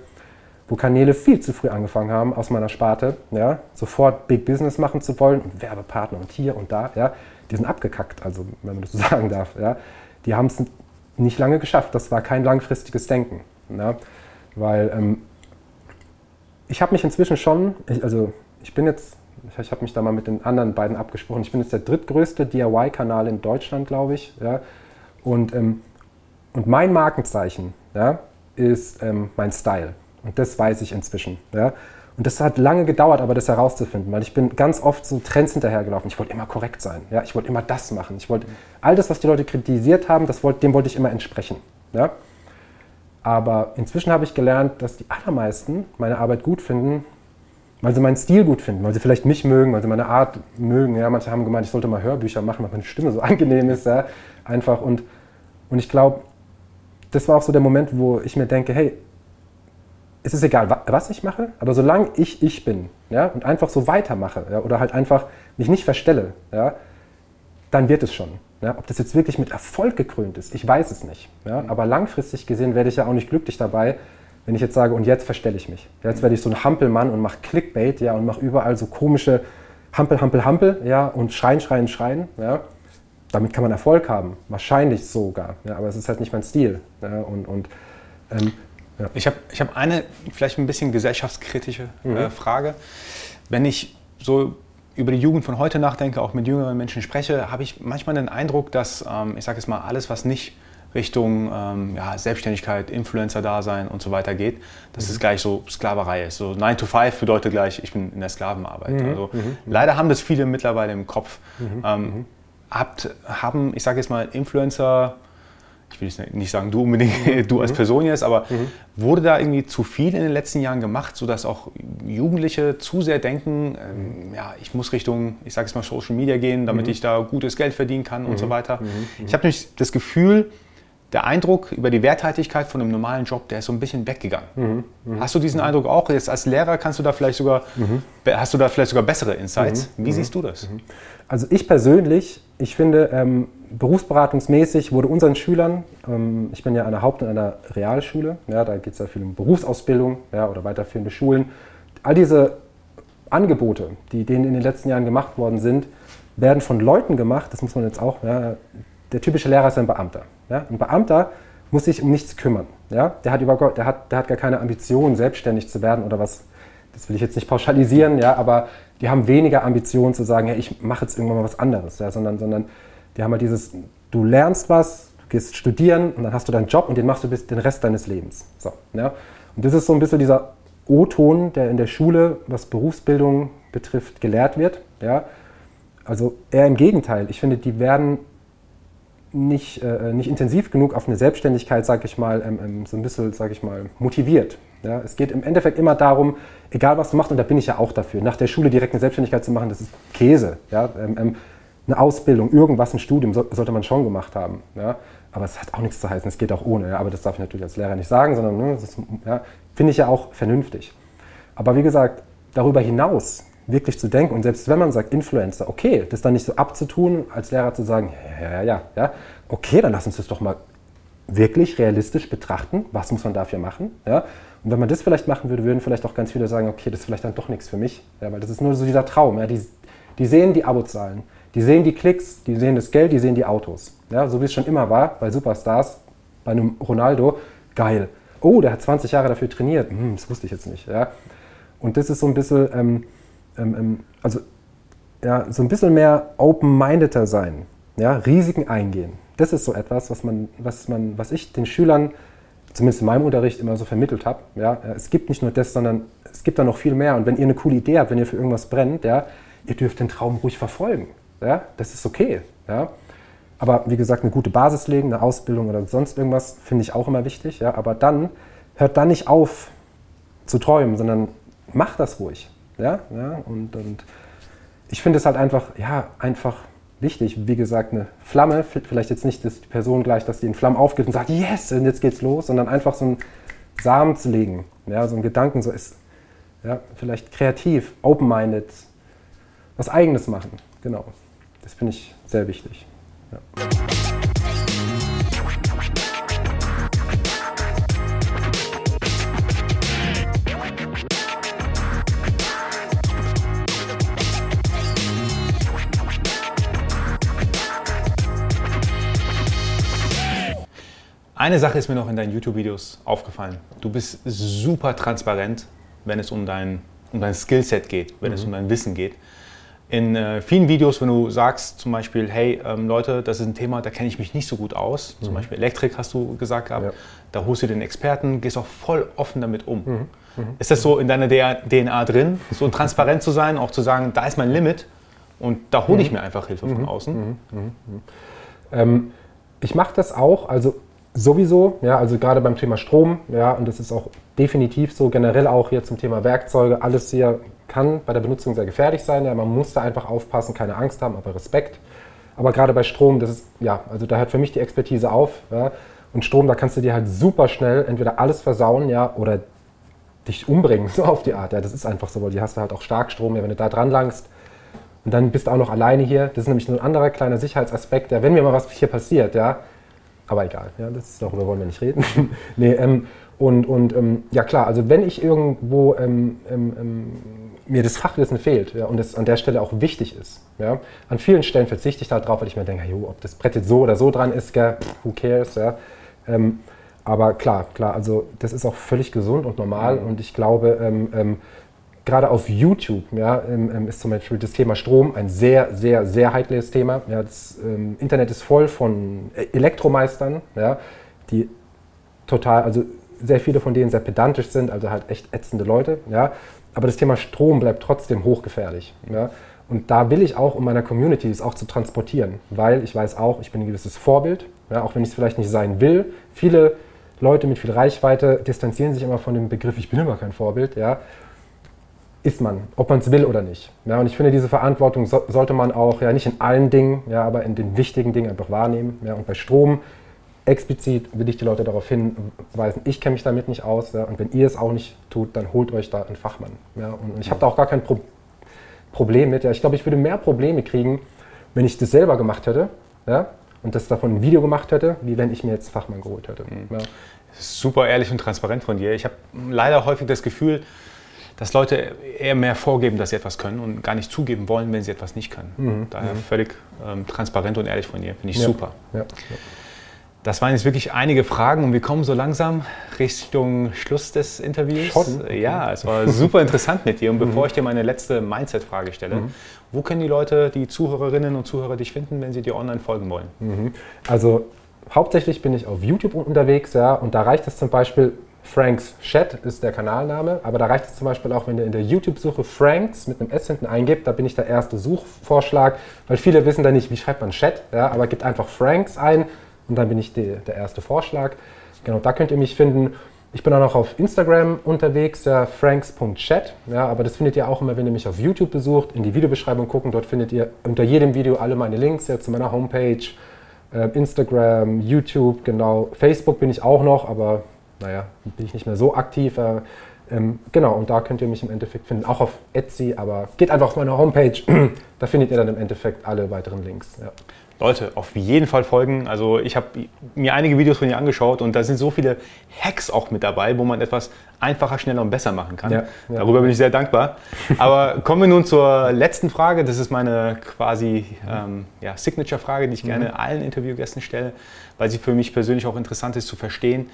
wo Kanäle viel zu früh angefangen haben aus meiner Sparte, ja, sofort Big Business machen zu wollen und Werbepartner und hier und da, ja, die sind abgekackt, also wenn man das so (laughs) sagen darf, ja. Die haben es nicht lange geschafft. Das war kein langfristiges Denken. Ja. Weil ähm, ich habe mich inzwischen schon, ich, also ich bin jetzt, ich, ich habe mich da mal mit den anderen beiden abgesprochen, ich bin jetzt der drittgrößte DIY-Kanal in Deutschland, glaube ich. Ja? Und, ähm, und mein Markenzeichen ja, ist ähm, mein Style. Und das weiß ich inzwischen. Ja? Und das hat lange gedauert, aber das herauszufinden, weil ich bin ganz oft so Trends hinterhergelaufen. Ich wollte immer korrekt sein. Ja? Ich wollte immer das machen. Ich wollte all das, was die Leute kritisiert haben, das wollte, dem wollte ich immer entsprechen. Ja? Aber inzwischen habe ich gelernt, dass die allermeisten meine Arbeit gut finden, weil sie meinen Stil gut finden, weil sie vielleicht mich mögen, weil sie meine Art mögen. Ja, manche haben gemeint, ich sollte mal Hörbücher machen, weil meine Stimme so (laughs) angenehm ist. Ja, einfach. Und, und ich glaube, das war auch so der Moment, wo ich mir denke, hey, es ist egal, was ich mache, aber solange ich ich bin ja, und einfach so weitermache ja, oder halt einfach mich nicht verstelle, ja, dann wird es schon. Ja, ob das jetzt wirklich mit Erfolg gekrönt ist, ich weiß es nicht. Ja, aber langfristig gesehen werde ich ja auch nicht glücklich dabei, wenn ich jetzt sage, und jetzt verstelle ich mich. Jetzt werde ich so ein Hampelmann und mache Clickbait ja, und mache überall so komische Hampel, Hampel, Hampel ja, und Schreien, Schreien, Schreien. Ja. Damit kann man Erfolg haben, wahrscheinlich sogar. Ja, aber es ist halt nicht mein Stil. Ja, und, und, ähm, ja. Ich habe ich hab eine vielleicht ein bisschen gesellschaftskritische äh, mhm. Frage. Wenn ich so über die Jugend von heute nachdenke, auch mit jüngeren Menschen spreche, habe ich manchmal den Eindruck, dass, ähm, ich sage jetzt mal, alles, was nicht Richtung ähm, ja, Selbstständigkeit, Influencer-Dasein und so weiter geht, dass mhm. es gleich so Sklaverei ist. So 9 to 5 bedeutet gleich, ich bin in der Sklavenarbeit. Mhm. Also, mhm. mhm. Leider haben das viele mittlerweile im Kopf. Mhm. Ähm, mhm. habt, haben, ich sage jetzt mal, Influencer, ich will nicht sagen du unbedingt, (laughs) du als Person jetzt, aber wurde da irgendwie zu viel in den letzten Jahren gemacht, sodass auch Jugendliche zu sehr denken, ähm, ja, ich muss Richtung, ich sage es mal, Social Media gehen, damit ich da gutes Geld verdienen kann und so weiter. Ich habe nämlich das Gefühl, der Eindruck über die Werthaltigkeit von einem normalen Job, der ist so ein bisschen weggegangen. Mhm, mh. Hast du diesen mhm. Eindruck auch? Jetzt als Lehrer kannst du da vielleicht sogar, mhm. hast du da vielleicht sogar bessere Insights. Mhm. Wie mhm. siehst du das? Mhm. Also ich persönlich, ich finde, ähm, berufsberatungsmäßig wurde unseren Schülern, ähm, ich bin ja an der Haupt- und einer Realschule, ja, da geht es ja viel um Berufsausbildung ja, oder weiterführende Schulen. All diese Angebote, die denen in den letzten Jahren gemacht worden sind, werden von Leuten gemacht, das muss man jetzt auch, ja, der typische Lehrer ist ein Beamter. Ja? Ein Beamter muss sich um nichts kümmern. Ja? Der, hat überhaupt, der, hat, der hat gar keine Ambition, selbstständig zu werden oder was. Das will ich jetzt nicht pauschalisieren, ja, aber die haben weniger Ambition zu sagen, ja, ich mache jetzt irgendwann mal was anderes, ja, sondern, sondern die haben halt dieses, du lernst was, du gehst studieren und dann hast du deinen Job und den machst du bis den Rest deines Lebens. So, ja. Und das ist so ein bisschen dieser O-Ton, der in der Schule, was Berufsbildung betrifft, gelehrt wird. Ja. Also eher im Gegenteil. Ich finde, die werden nicht, äh, nicht intensiv genug auf eine Selbstständigkeit, sage ich mal, ähm, ähm, so ein bisschen, sage ich mal, motiviert. Ja, es geht im Endeffekt immer darum, egal was du machst, und da bin ich ja auch dafür, nach der Schule direkt eine Selbstständigkeit zu machen, das ist Käse. Ja? Ähm, ähm eine Ausbildung, irgendwas, ein Studium so, sollte man schon gemacht haben. Ja? Aber es hat auch nichts zu heißen, es geht auch ohne. Ja? Aber das darf ich natürlich als Lehrer nicht sagen, sondern ne, ja, finde ich ja auch vernünftig. Aber wie gesagt, darüber hinaus wirklich zu denken. Und selbst wenn man sagt Influencer, okay, das dann nicht so abzutun, als Lehrer zu sagen, ja, ja, ja, ja, okay, dann lass uns das doch mal wirklich realistisch betrachten, was muss man dafür machen. Ja? Und wenn man das vielleicht machen würde, würden vielleicht auch ganz viele sagen, okay, das ist vielleicht dann doch nichts für mich, ja, weil das ist nur so dieser Traum. Ja? Die, die sehen die Abozahlen, die sehen die Klicks, die sehen das Geld, die sehen die Autos. Ja? So wie es schon immer war bei Superstars, bei einem Ronaldo, geil. Oh, der hat 20 Jahre dafür trainiert. Hm, das wusste ich jetzt nicht. Ja? Und das ist so ein bisschen... Ähm, ähm, ähm, also ja, so ein bisschen mehr open-mindeder sein, ja, Risiken eingehen. Das ist so etwas, was, man, was, man, was ich den Schülern, zumindest in meinem Unterricht, immer so vermittelt habe. Ja. Es gibt nicht nur das, sondern es gibt da noch viel mehr. Und wenn ihr eine coole Idee habt, wenn ihr für irgendwas brennt, ja, ihr dürft den Traum ruhig verfolgen. Ja. Das ist okay. Ja. Aber wie gesagt, eine gute Basis legen, eine Ausbildung oder sonst irgendwas, finde ich auch immer wichtig. Ja. Aber dann hört dann nicht auf zu träumen, sondern macht das ruhig. Ja, ja und, und ich finde es halt einfach, ja, einfach wichtig. Wie gesagt, eine Flamme, vielleicht jetzt nicht dass die Person gleich, dass die in Flammen aufgibt und sagt, yes, und jetzt geht's los, sondern einfach so einen Samen zu legen, ja, so einen Gedanken, so ist, ja, vielleicht kreativ, open-minded, was Eigenes machen, genau. Das finde ich sehr wichtig. Ja. Eine Sache ist mir noch in deinen YouTube-Videos aufgefallen. Du bist super transparent, wenn es um dein, um dein Skillset geht, wenn mhm. es um dein Wissen geht. In äh, vielen Videos, wenn du sagst zum Beispiel, hey ähm, Leute, das ist ein Thema, da kenne ich mich nicht so gut aus, mhm. zum Beispiel Elektrik hast du gesagt gehabt, ja. da holst du den Experten, gehst auch voll offen damit um. Mhm. mhm. Ist das so in deiner DNA drin, so (laughs) transparent zu sein, auch zu sagen, da ist mein Limit und da hole ich mhm. mir einfach Hilfe von mhm. außen? Ähm, ich mache das auch, also sowieso, ja, also gerade beim Thema Strom, ja, und das ist auch definitiv so, generell auch hier zum Thema Werkzeuge, alles hier kann bei der Benutzung sehr gefährlich sein, ja, man muss da einfach aufpassen, keine Angst haben, aber Respekt. Aber gerade bei Strom, das ist, ja, also da hört für mich die Expertise auf, ja, und Strom, da kannst du dir halt super schnell entweder alles versauen, ja, oder dich umbringen, (laughs) so auf die Art, ja, das ist einfach so, weil die hast du halt auch Starkstrom, ja, wenn du da dran langst, und dann bist du auch noch alleine hier, das ist nämlich nur ein anderer kleiner Sicherheitsaspekt, ja, wenn mir mal was hier passiert, ja, aber egal, ja, das, darüber wollen wir nicht reden. (laughs) nee, ähm, und und ähm, ja klar, also wenn ich irgendwo ähm, ähm, ähm, mir das Fachwissen fehlt ja, und es an der Stelle auch wichtig ist, ja, an vielen Stellen verzichte ich da drauf, weil ich mir denke, jo, ob das Brett jetzt so oder so dran ist, gell, who cares, ja. Ähm, aber klar, klar, also das ist auch völlig gesund und normal mhm. und ich glaube, gerade auf YouTube ja, ähm, ähm, ist zum Beispiel das Thema Strom ein sehr, sehr, sehr heikles Thema. Ja, das ähm, Internet ist voll von äh, Elektromeistern, ja, die total, also sehr viele von denen sehr pedantisch sind, also halt echt ätzende Leute. Ja. Aber das Thema Strom bleibt trotzdem hochgefährlich. Ja. Und da will ich auch, um meiner Community es auch zu transportieren, weil ich weiß auch, ich bin ein gewisses Vorbild, ja, auch wenn ich es vielleicht nicht sein will. Viele Leute mit viel Reichweite distanzieren sich immer von dem Begriff, ich bin immer kein Vorbild. Ja ist man, ob man es will oder nicht. Ja, und ich finde, diese Verantwortung so, sollte man auch, ja, nicht in allen Dingen, ja, aber in den wichtigen Dingen einfach wahrnehmen. Ja, und bei Strom explizit will ich die Leute darauf hinweisen, ich kenne mich damit nicht aus. Ja, und wenn ihr es auch nicht tut, dann holt euch da einen Fachmann. Ja, und, und ich habe da auch gar kein Pro Problem mit. Ja. Ich glaube, ich würde mehr Probleme kriegen, wenn ich das selber gemacht hätte ja, und das davon ein Video gemacht hätte, wie wenn ich mir jetzt Fachmann geholt hätte. Mhm. Ja. Super ehrlich und transparent von dir. Ich habe leider häufig das Gefühl, dass Leute eher mehr vorgeben, dass sie etwas können und gar nicht zugeben wollen, wenn sie etwas nicht können. Mhm. Daher mhm. völlig ähm, transparent und ehrlich von dir. Finde ich ja. super. Ja. Das waren jetzt wirklich einige Fragen und wir kommen so langsam Richtung Schluss des Interviews. Schon? Ja, es war super interessant mit dir. Und bevor mhm. ich dir meine letzte Mindset-Frage stelle, mhm. wo können die Leute, die Zuhörerinnen und Zuhörer dich finden, wenn sie dir online folgen wollen? Mhm. Also hauptsächlich bin ich auf YouTube unterwegs, ja, und da reicht es zum Beispiel, Franks Chat ist der Kanalname, aber da reicht es zum Beispiel auch, wenn ihr in der YouTube-Suche Franks mit einem S hinten eingibt, da bin ich der erste Suchvorschlag, weil viele wissen da nicht, wie schreibt man Chat, ja, aber gebt einfach Franks ein und dann bin ich die, der erste Vorschlag. Genau, da könnt ihr mich finden. Ich bin auch noch auf Instagram unterwegs, ja, franks.chat, ja, aber das findet ihr auch immer, wenn ihr mich auf YouTube besucht, in die Videobeschreibung gucken, dort findet ihr unter jedem Video alle meine Links ja, zu meiner Homepage, äh, Instagram, YouTube, genau, Facebook bin ich auch noch, aber naja, bin ich nicht mehr so aktiv. Äh, ähm, genau, und da könnt ihr mich im Endeffekt finden, auch auf Etsy, aber geht einfach auf meine Homepage, (clears throat) da findet ihr dann im Endeffekt alle weiteren Links. Ja. Leute, auf jeden Fall folgen. Also ich habe mir einige Videos von dir angeschaut und da sind so viele Hacks auch mit dabei, wo man etwas einfacher, schneller und besser machen kann. Ja, ja. Darüber bin ich sehr dankbar. Aber (laughs) kommen wir nun zur letzten Frage. Das ist meine quasi ähm, ja, Signature-Frage, die ich gerne mhm. allen Interviewgästen stelle, weil sie für mich persönlich auch interessant ist zu verstehen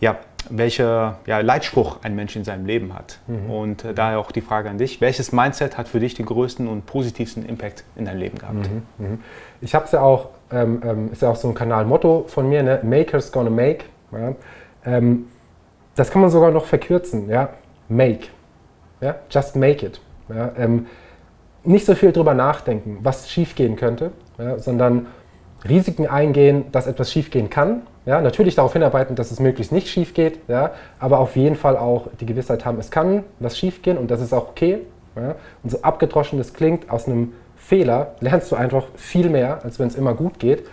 ja, welcher ja, Leitspruch ein Mensch in seinem Leben hat. Mhm. Und äh, daher auch die Frage an dich, welches Mindset hat für dich den größten und positivsten Impact in deinem Leben gehabt? Mhm. Mhm. Ich habe es ja auch, ähm, ähm, ist ja auch so ein Kanalmotto von mir, ne? Makers gonna make. Ja? Ähm, das kann man sogar noch verkürzen, ja, make. Ja? Just make it. Ja? Ähm, nicht so viel drüber nachdenken, was schiefgehen könnte, ja? sondern Risiken eingehen, dass etwas schiefgehen kann ja, natürlich darauf hinarbeiten, dass es möglichst nicht schief geht, ja, aber auf jeden Fall auch die Gewissheit haben, es kann was schief gehen und das ist auch okay. Ja. Und so abgedroschen das klingt, aus einem Fehler lernst du einfach viel mehr, als wenn es immer gut geht.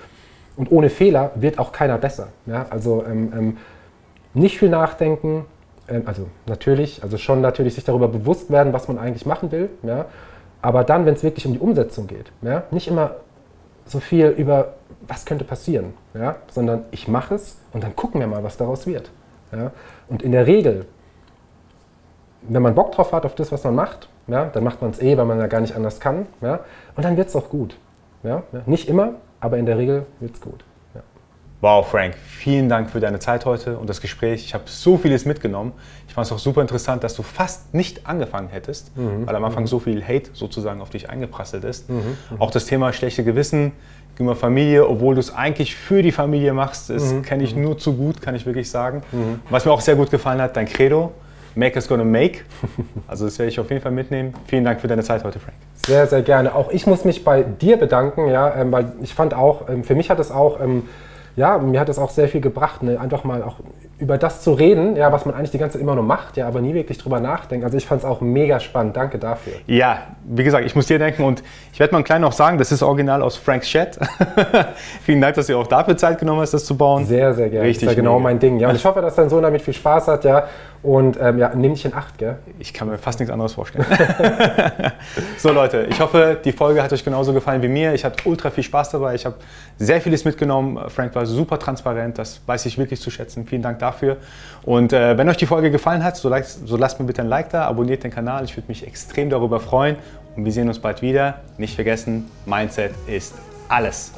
Und ohne Fehler wird auch keiner besser. Ja. Also ähm, ähm, nicht viel nachdenken, ähm, also natürlich, also schon natürlich sich darüber bewusst werden, was man eigentlich machen will. Ja. Aber dann, wenn es wirklich um die Umsetzung geht, ja, nicht immer so viel über was könnte passieren, ja? sondern ich mache es und dann gucken wir mal, was daraus wird. Ja? Und in der Regel, wenn man Bock drauf hat, auf das, was man macht, ja, dann macht man es eh, weil man ja gar nicht anders kann. Ja? Und dann wird es auch gut. Ja? Nicht immer, aber in der Regel wird es gut. Wow, Frank, vielen Dank für deine Zeit heute und das Gespräch. Ich habe so vieles mitgenommen. Ich fand es auch super interessant, dass du fast nicht angefangen hättest, mhm. weil am Anfang mhm. so viel Hate sozusagen auf dich eingeprasselt ist. Mhm. mhm. Auch das Thema schlechte Gewissen gegenüber Familie, obwohl du es eigentlich für die Familie machst, das mhm. kenne ich mhm. nur zu gut, kann ich wirklich sagen. Was mir auch sehr gut gefallen hat, dein Credo. Make is gonna make. (laughs) Also das werde ich auf jeden Fall mitnehmen. Vielen Dank für deine Zeit heute, Frank. Sehr, sehr gerne. Auch ich muss mich bei dir bedanken, ja, ähm, weil ich fand auch, ähm, für mich hat es auch ähm, ja, mir hat es auch sehr viel gebracht, ne? einfach mal auch über das zu reden, ja, was man eigentlich die ganze Zeit immer nur macht, ja, aber nie wirklich drüber nachdenkt. Also ich fand es auch mega spannend. Danke dafür. Ja, wie gesagt, ich muss dir denken und ich werde mal klein noch sagen, das ist original aus Franks Chat. (laughs) Vielen Dank, dass du auch dafür Zeit genommen hast, das zu bauen. Sehr, sehr gerne. Richtig. Das ist ja genau mein Ding. Ja, und ich hoffe, dass dein Sohn damit viel Spaß hat, ja. Und ähm, ja, nimm dich in Acht, gell? Ich kann mir fast nichts anderes vorstellen. (laughs) so Leute, ich hoffe, die Folge hat euch genauso gefallen wie mir. Ich hatte ultra viel Spaß dabei. Ich habe sehr vieles mitgenommen. Frank war super transparent. Das weiß ich wirklich zu schätzen. Vielen Dank dafür. Und äh, wenn euch die Folge gefallen hat, so, so lasst mir bitte ein Like da, abonniert den Kanal. Ich würde mich extrem darüber freuen. Und wir sehen uns bald wieder. Nicht vergessen, Mindset ist alles.